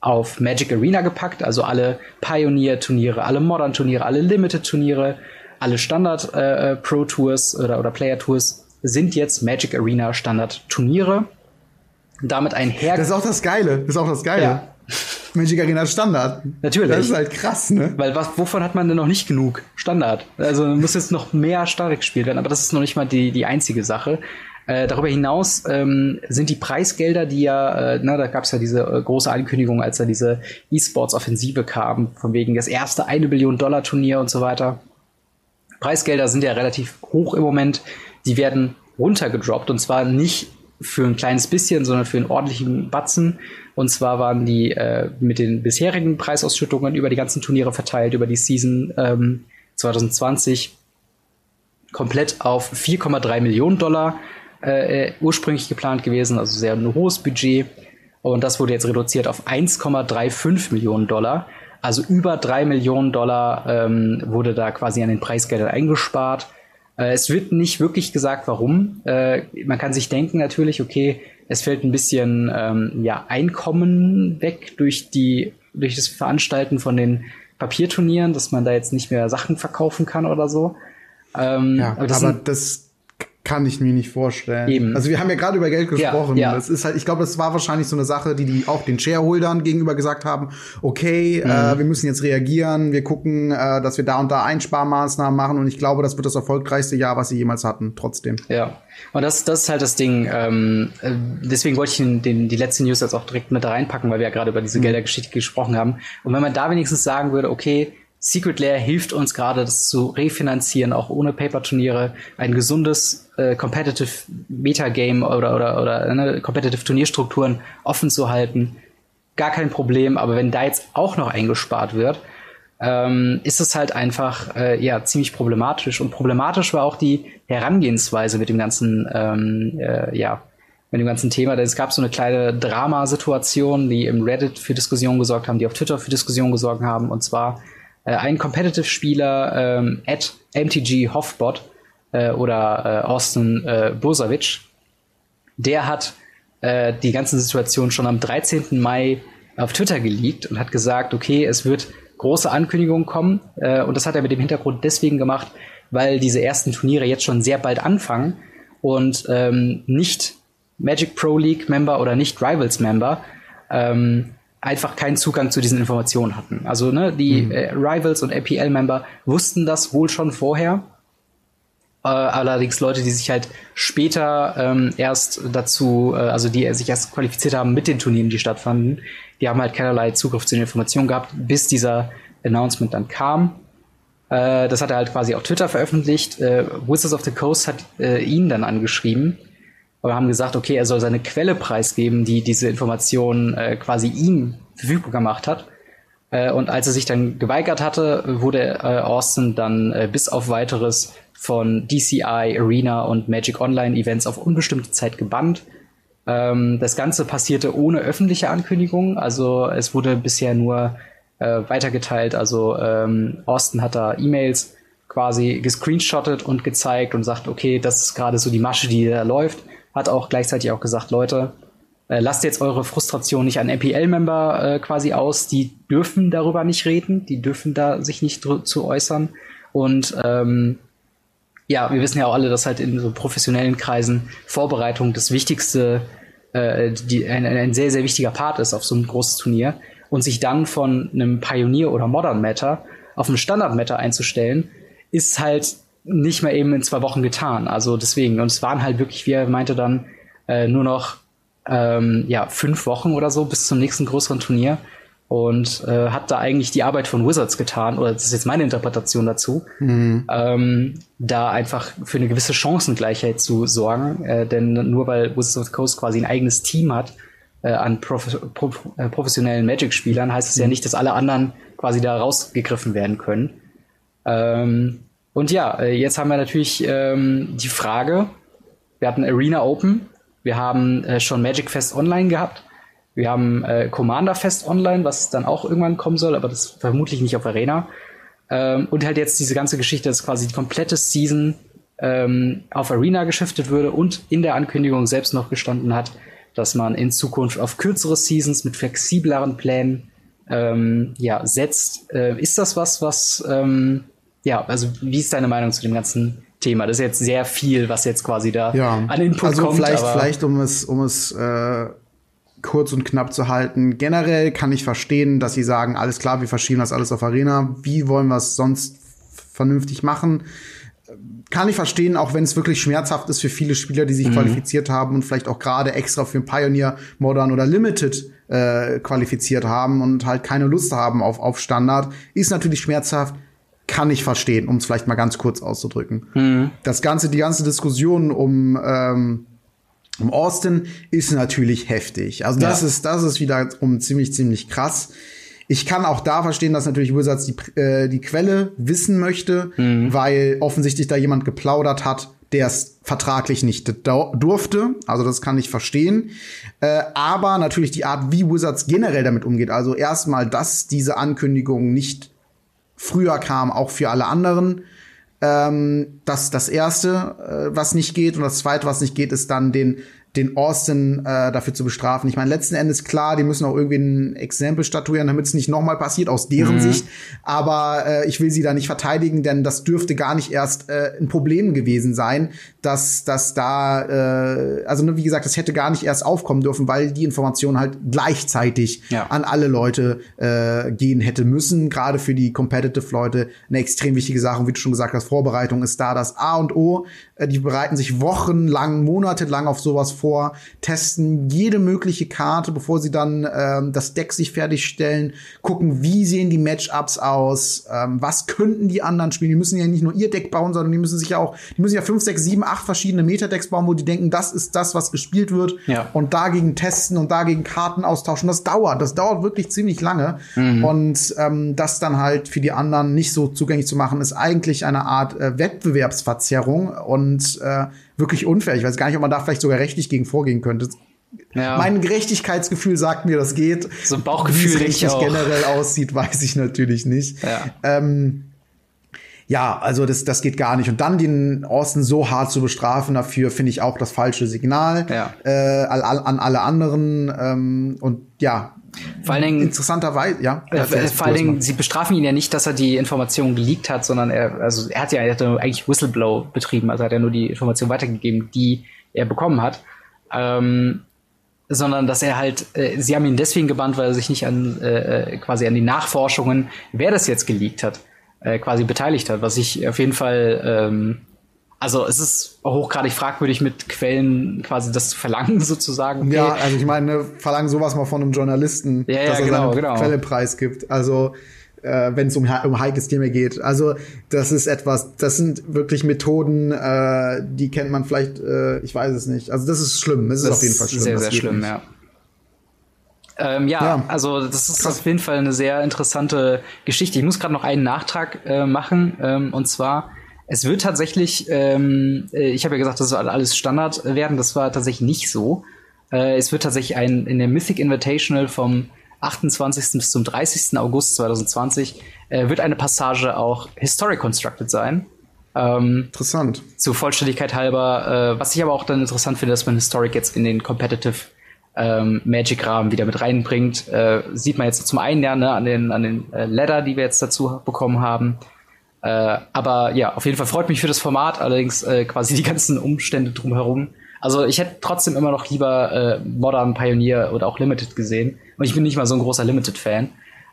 A: auf Magic Arena gepackt, also alle Pioneer-Turniere, alle Modern-Turniere, alle Limited-Turniere, alle Standard-Pro-Tours äh, oder, oder Player-Tours sind jetzt Magic Arena Standard-Turniere. Damit einher.
B: Das ist auch das Geile. Das ist auch das Geile. Ja. Magic Arena Standard.
A: Natürlich. Das
B: ist halt krass, ne?
A: Weil was, wovon hat man denn noch nicht genug? Standard. Also muss jetzt noch mehr Standard gespielt werden, aber das ist noch nicht mal die, die einzige Sache. Äh, darüber hinaus ähm, sind die Preisgelder, die ja, äh, na, da gab es ja diese äh, große Ankündigung, als da diese E-Sports-Offensive kam, von wegen das erste eine Billion Dollar Turnier und so weiter. Preisgelder sind ja relativ hoch im Moment. Die werden runtergedroppt und zwar nicht für ein kleines bisschen, sondern für einen ordentlichen Batzen. Und zwar waren die äh, mit den bisherigen Preisausschüttungen über die ganzen Turniere verteilt, über die Season ähm, 2020 komplett auf 4,3 Millionen Dollar äh, äh, ursprünglich geplant gewesen, also sehr ein hohes Budget. Und das wurde jetzt reduziert auf 1,35 Millionen Dollar. Also über drei Millionen Dollar ähm, wurde da quasi an den Preisgeldern eingespart. Äh, es wird nicht wirklich gesagt, warum. Äh, man kann sich denken natürlich, okay, es fällt ein bisschen ähm, ja, Einkommen weg durch die durch das Veranstalten von den Papierturnieren, dass man da jetzt nicht mehr Sachen verkaufen kann oder so.
B: Ähm, ja, aber das, aber das kann ich mir nicht vorstellen. Eben. Also wir haben ja gerade über Geld gesprochen. Ja, ja. Das ist halt, ich glaube, das war wahrscheinlich so eine Sache, die die auch den Shareholdern gegenüber gesagt haben. Okay, mhm. äh, wir müssen jetzt reagieren. Wir gucken, äh, dass wir da und da Einsparmaßnahmen machen. Und ich glaube, das wird das erfolgreichste Jahr, was sie jemals hatten. Trotzdem.
A: Ja. Und das, das ist halt das Ding. Ähm, äh, deswegen wollte ich den, den, die letzte News jetzt auch direkt mit reinpacken, weil wir ja gerade über diese mhm. Geldergeschichte gesprochen haben. Und wenn man da wenigstens sagen würde, okay, Secret Lair hilft uns gerade, das zu refinanzieren, auch ohne Paper-Turniere, ein gesundes äh, Competitive Metagame oder oder oder ne, Competitive Turnierstrukturen offen zu halten. Gar kein Problem, aber wenn da jetzt auch noch eingespart wird, ähm, ist es halt einfach äh, ja ziemlich problematisch. Und problematisch war auch die Herangehensweise mit dem ganzen ähm, äh, ja mit dem ganzen Thema. Es gab so eine kleine Dramasituation, die im Reddit für Diskussionen gesorgt haben, die auf Twitter für Diskussionen gesorgt haben. Und zwar äh, ein Competitive-Spieler ähm, at MTG Hoffbot äh, oder äh, Austin äh, Bosovic, der hat äh, die ganze Situation schon am 13. Mai auf Twitter geleakt und hat gesagt, okay, es wird große Ankündigungen kommen. Äh, und das hat er mit dem Hintergrund deswegen gemacht, weil diese ersten Turniere jetzt schon sehr bald anfangen und ähm, nicht Magic Pro League Member oder nicht Rivals Member ähm, einfach keinen Zugang zu diesen Informationen hatten. Also ne, die mhm. äh, Rivals und APL-Member wussten das wohl schon vorher. Äh, allerdings Leute, die sich halt später ähm, erst dazu, äh, also die sich erst qualifiziert haben mit den Turnieren, die stattfanden, die haben halt keinerlei Zugriff zu den Informationen gehabt, bis dieser Announcement dann kam. Äh, das hat er halt quasi auf Twitter veröffentlicht. Äh, Wizards of the Coast hat äh, ihn dann angeschrieben aber haben gesagt, okay, er soll seine Quelle preisgeben, die diese Informationen äh, quasi ihm verfügbar gemacht hat. Äh, und als er sich dann geweigert hatte, wurde äh, Austin dann äh, bis auf weiteres von DCI, Arena und Magic Online Events auf unbestimmte Zeit gebannt. Ähm, das Ganze passierte ohne öffentliche Ankündigung, also es wurde bisher nur äh, weitergeteilt. Also ähm, Austin hat da E-Mails quasi gescreenshottet und gezeigt und sagt, okay, das ist gerade so die Masche, die da läuft hat auch gleichzeitig auch gesagt, Leute, äh, lasst jetzt eure Frustration nicht an MPL-Member äh, quasi aus, die dürfen darüber nicht reden, die dürfen da sich nicht zu äußern. Und ähm, ja, wir wissen ja auch alle, dass halt in so professionellen Kreisen Vorbereitung das wichtigste, äh, die, ein, ein sehr, sehr wichtiger Part ist auf so ein großes Turnier. Und sich dann von einem Pioneer oder Modern Matter auf einen Standard Matter einzustellen, ist halt nicht mehr eben in zwei Wochen getan. Also deswegen, und es waren halt wirklich, wie er meinte dann, äh, nur noch ähm, ja, fünf Wochen oder so bis zum nächsten größeren Turnier. Und äh, hat da eigentlich die Arbeit von Wizards getan, oder das ist jetzt meine Interpretation dazu, mhm. ähm, da einfach für eine gewisse Chancengleichheit zu sorgen. Äh, denn nur weil Wizards of the Coast quasi ein eigenes Team hat äh, an prof prof äh, professionellen Magic-Spielern, heißt es mhm. ja nicht, dass alle anderen quasi da rausgegriffen werden können. Ähm, und ja, äh, jetzt haben wir natürlich ähm, die Frage, wir hatten Arena Open, wir haben äh, schon Magic Fest Online gehabt, wir haben äh, Commander Fest Online, was dann auch irgendwann kommen soll, aber das vermutlich nicht auf Arena. Ähm, und halt jetzt diese ganze Geschichte, dass quasi die komplette Season ähm, auf Arena geschiftet würde und in der Ankündigung selbst noch gestanden hat, dass man in Zukunft auf kürzere Seasons mit flexibleren Plänen ähm, ja, setzt. Äh, ist das was, was ähm, ja, also wie ist deine Meinung zu dem ganzen Thema? Das ist jetzt sehr viel, was jetzt quasi da
B: ja. an Input also kommt. Also vielleicht, vielleicht um es, um es äh, kurz und knapp zu halten. Generell kann ich verstehen, dass sie sagen, alles klar, wir verschieben das alles auf Arena. Wie wollen wir es sonst vernünftig machen? Kann ich verstehen, auch wenn es wirklich schmerzhaft ist für viele Spieler, die sich mhm. qualifiziert haben und vielleicht auch gerade extra für Pioneer, Modern oder Limited äh, qualifiziert haben und halt keine Lust haben auf, auf Standard. Ist natürlich schmerzhaft kann ich verstehen, um es vielleicht mal ganz kurz auszudrücken. Mhm. Das ganze, die ganze Diskussion um ähm, um Austin ist natürlich heftig. Also das ja. ist das ist wieder um ziemlich ziemlich krass. Ich kann auch da verstehen, dass natürlich Wizards die, äh, die Quelle wissen möchte, mhm. weil offensichtlich da jemand geplaudert hat, der es vertraglich nicht durfte. Also das kann ich verstehen. Äh, aber natürlich die Art, wie Wizards generell damit umgeht. Also erstmal, dass diese Ankündigung nicht früher kam, auch für alle anderen. Ähm, das das erste, äh, was nicht geht. Und das zweite, was nicht geht, ist dann den den Austin äh, dafür zu bestrafen. Ich meine, letzten Endes klar, die müssen auch irgendwie ein Exempel statuieren, damit es nicht nochmal passiert, aus deren mhm. Sicht. Aber äh, ich will sie da nicht verteidigen, denn das dürfte gar nicht erst äh, ein Problem gewesen sein, dass, dass da, äh, also ne, wie gesagt, das hätte gar nicht erst aufkommen dürfen, weil die Information halt gleichzeitig ja. an alle Leute äh, gehen hätte müssen. Gerade für die Competitive-Leute eine extrem wichtige Sache. Und wie du schon gesagt hast, Vorbereitung ist da das A und O. Äh, die bereiten sich wochenlang, monatelang auf sowas vor, testen jede mögliche Karte, bevor sie dann ähm, das Deck sich fertigstellen, gucken, wie sehen die Matchups aus, ähm, was könnten die anderen spielen. Die müssen ja nicht nur ihr Deck bauen, sondern die müssen sich ja auch, die müssen ja fünf, sechs, sieben, acht verschiedene Metadecks bauen, wo die denken, das ist das, was gespielt wird. Ja. Und dagegen testen und dagegen Karten austauschen. Das dauert, das dauert wirklich ziemlich lange. Mhm. Und ähm, das dann halt für die anderen nicht so zugänglich zu machen, ist eigentlich eine Art äh, Wettbewerbsverzerrung und äh, wirklich unfair. Ich weiß gar nicht, ob man da vielleicht sogar rechtlich gegen vorgehen könnte. Ja. Mein Gerechtigkeitsgefühl sagt mir, das geht.
A: So ein Bauchgefühl,
B: wie es richtig generell aussieht, weiß ich natürlich nicht. Ja. Ähm, ja, also das, das geht gar nicht. Und dann den Austin so hart zu bestrafen dafür, finde ich auch das falsche Signal ja. äh, an, alle anderen. Ähm, und ja,
A: vor allen Dingen,
B: interessanterweise, ja.
A: Äh, vor allen Dingen, sie bestrafen ihn ja nicht, dass er die Informationen geleakt hat, sondern er, also er hat ja, er hat eigentlich Whistleblow betrieben, also hat er nur die Informationen weitergegeben, die er bekommen hat. Ähm, sondern dass er halt, äh, sie haben ihn deswegen gebannt, weil er sich nicht an äh, äh quasi an die Nachforschungen, wer das jetzt geleakt hat, äh, quasi beteiligt hat, was ich auf jeden Fall ähm, also es ist hochgradig fragwürdig, mit Quellen quasi das zu verlangen, sozusagen.
B: Okay. Ja, also ich meine, ne, verlangen sowas mal von einem Journalisten,
A: ja, ja, dass er genau, seine genau.
B: Quelle preisgibt. Also äh, wenn es um, um heikles Thema geht. Also das ist etwas, das sind wirklich Methoden, äh, die kennt man vielleicht, äh, ich weiß es nicht. Also das ist schlimm, es ist auf jeden Fall schlimm.
A: Sehr, sehr schlimm, ja. Ähm, ja, ja, also das ist Krass. auf jeden Fall eine sehr interessante Geschichte. Ich muss gerade noch einen Nachtrag äh, machen, ähm, und zwar es wird tatsächlich, ähm, äh, ich habe ja gesagt, das soll alles Standard werden. Das war tatsächlich nicht so. Äh, es wird tatsächlich ein in der Mythic Invitational vom 28. bis zum 30. August 2020 äh, wird eine Passage auch Historic Constructed sein.
B: Ähm, interessant.
A: Zur Vollständigkeit halber. Äh, was ich aber auch dann interessant finde, dass man Historic jetzt in den Competitive ähm, Magic-Rahmen wieder mit reinbringt. Äh, sieht man jetzt zum einen ja ne, an den, an den äh, Ladder, die wir jetzt dazu bekommen haben. Äh, aber ja, auf jeden Fall freut mich für das Format, allerdings äh, quasi die ganzen Umstände drumherum. Also ich hätte trotzdem immer noch lieber äh, Modern, Pioneer oder auch Limited gesehen. Und ich bin nicht mal so ein großer Limited-Fan.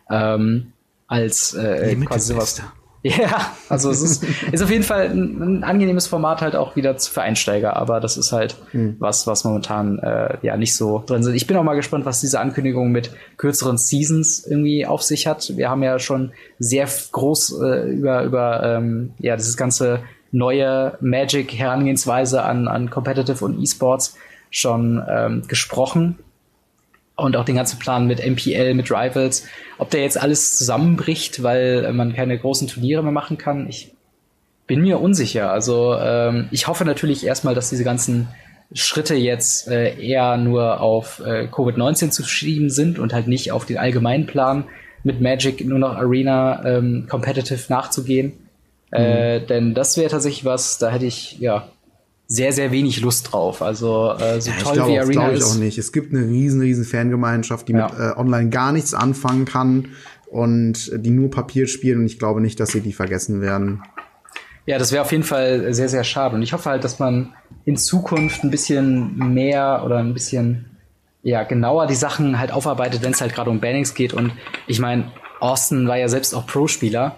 A: Ähm, als äh, Limited quasi sowas. Ja, also es ist, ist auf jeden Fall ein, ein, angenehmes Format halt auch wieder für Einsteiger, aber das ist halt hm. was, was momentan äh, ja nicht so drin sind. Ich bin auch mal gespannt, was diese Ankündigung mit kürzeren Seasons irgendwie auf sich hat. Wir haben ja schon sehr groß äh, über über ähm, ja dieses ganze neue Magic-Herangehensweise an an Competitive und E-Sports schon ähm, gesprochen und auch den ganzen Plan mit MPL, mit Rivals. Ob der jetzt alles zusammenbricht, weil man keine großen Turniere mehr machen kann, ich bin mir unsicher. Also ähm, ich hoffe natürlich erstmal, dass diese ganzen Schritte jetzt äh, eher nur auf äh, Covid-19 zu schieben sind und halt nicht auf den allgemeinen Plan mit Magic nur noch Arena ähm, competitive nachzugehen. Äh, mhm. Äh, denn das wäre tatsächlich was, da hätte ich ja sehr, sehr wenig Lust drauf. Also äh, so ja, toll
B: glaub,
A: wie Arena
B: ist. ich auch nicht. Es gibt eine riesen, riesen Fangemeinschaft, die ja. mit äh, online gar nichts anfangen kann und die nur Papier spielen und ich glaube nicht, dass sie die vergessen werden.
A: Ja, das wäre auf jeden Fall sehr, sehr schade. Und ich hoffe halt, dass man in Zukunft ein bisschen mehr oder ein bisschen ja, genauer die Sachen halt aufarbeitet, wenn es halt gerade um Bannings geht. Und ich meine, Austin war ja selbst auch Pro-Spieler.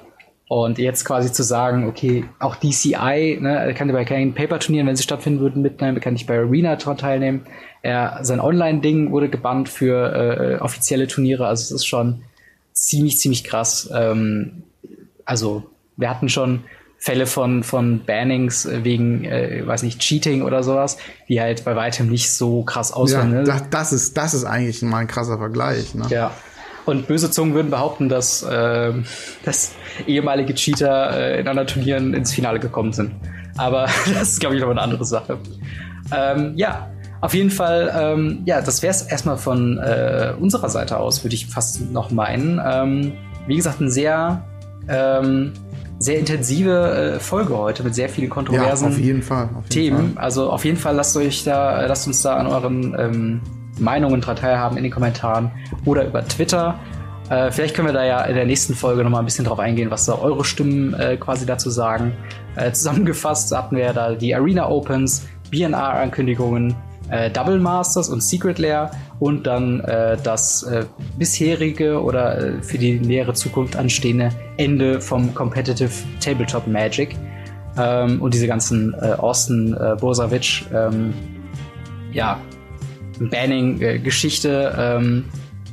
A: Und jetzt quasi zu sagen, okay, auch DCI ne, kann bei keinen Paper-Turnieren, wenn sie stattfinden würden, mitnehmen, kann nicht bei Arena teilnehmen. Er, sein Online-Ding wurde gebannt für äh, offizielle Turniere, also es ist schon ziemlich, ziemlich krass. Ähm, also wir hatten schon Fälle von, von Bannings wegen, äh, weiß nicht, Cheating oder sowas, die halt bei weitem nicht so krass aussehen.
B: Ja, ne? das, das, ist, das ist eigentlich mal ein krasser Vergleich. Ne?
A: Ja. Und böse Zungen würden behaupten, dass, äh, dass ehemalige Cheater äh, in anderen Turnieren ins Finale gekommen sind. Aber das ist, glaube ich, noch eine andere Sache. Ähm, ja, auf jeden Fall, ähm, ja, das wäre es erstmal von äh, unserer Seite aus, würde ich fast noch meinen. Ähm, wie gesagt, ein sehr, ähm, sehr intensive äh, Folge heute mit sehr vielen kontroversen
B: ja, auf jeden Fall, auf jeden
A: Themen.
B: Fall.
A: Also auf jeden Fall lasst euch da, lasst uns da an euren ähm, Meinungen dran teilhaben in den Kommentaren oder über Twitter. Äh, vielleicht können wir da ja in der nächsten Folge noch mal ein bisschen drauf eingehen, was da eure Stimmen äh, quasi dazu sagen. Äh, zusammengefasst hatten wir ja da die Arena Opens, BNR-Ankündigungen, äh, Double Masters und Secret Lair und dann äh, das äh, bisherige oder für die nähere Zukunft anstehende Ende vom Competitive Tabletop Magic ähm, und diese ganzen Austin äh, Bosavic ähm, ja, Banning-Geschichte. Ähm,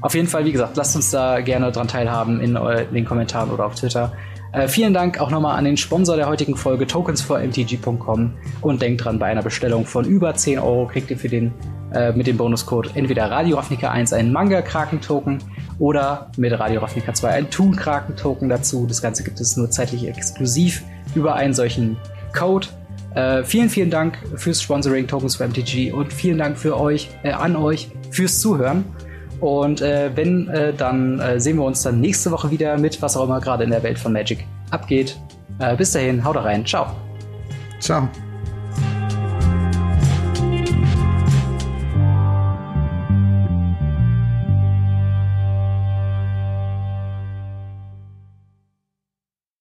A: auf jeden Fall, wie gesagt, lasst uns da gerne dran teilhaben in, in den Kommentaren oder auf Twitter. Äh, vielen Dank auch nochmal an den Sponsor der heutigen Folge, tokens4mtg.com. Und denkt dran, bei einer Bestellung von über 10 Euro kriegt ihr für den, äh, mit dem Bonuscode entweder Radio Ravnica 1 einen Manga-Kraken-Token oder mit Radio Ravnica 2 einen Toon-Kraken-Token dazu. Das Ganze gibt es nur zeitlich exklusiv über einen solchen Code. Äh, vielen, vielen Dank fürs Sponsoring Tokens for MTG und vielen Dank für euch, äh, an euch fürs Zuhören. Und äh, wenn, äh, dann äh, sehen wir uns dann nächste Woche wieder mit, was auch immer gerade in der Welt von Magic abgeht. Äh, bis dahin, haut rein. Ciao.
B: Ciao.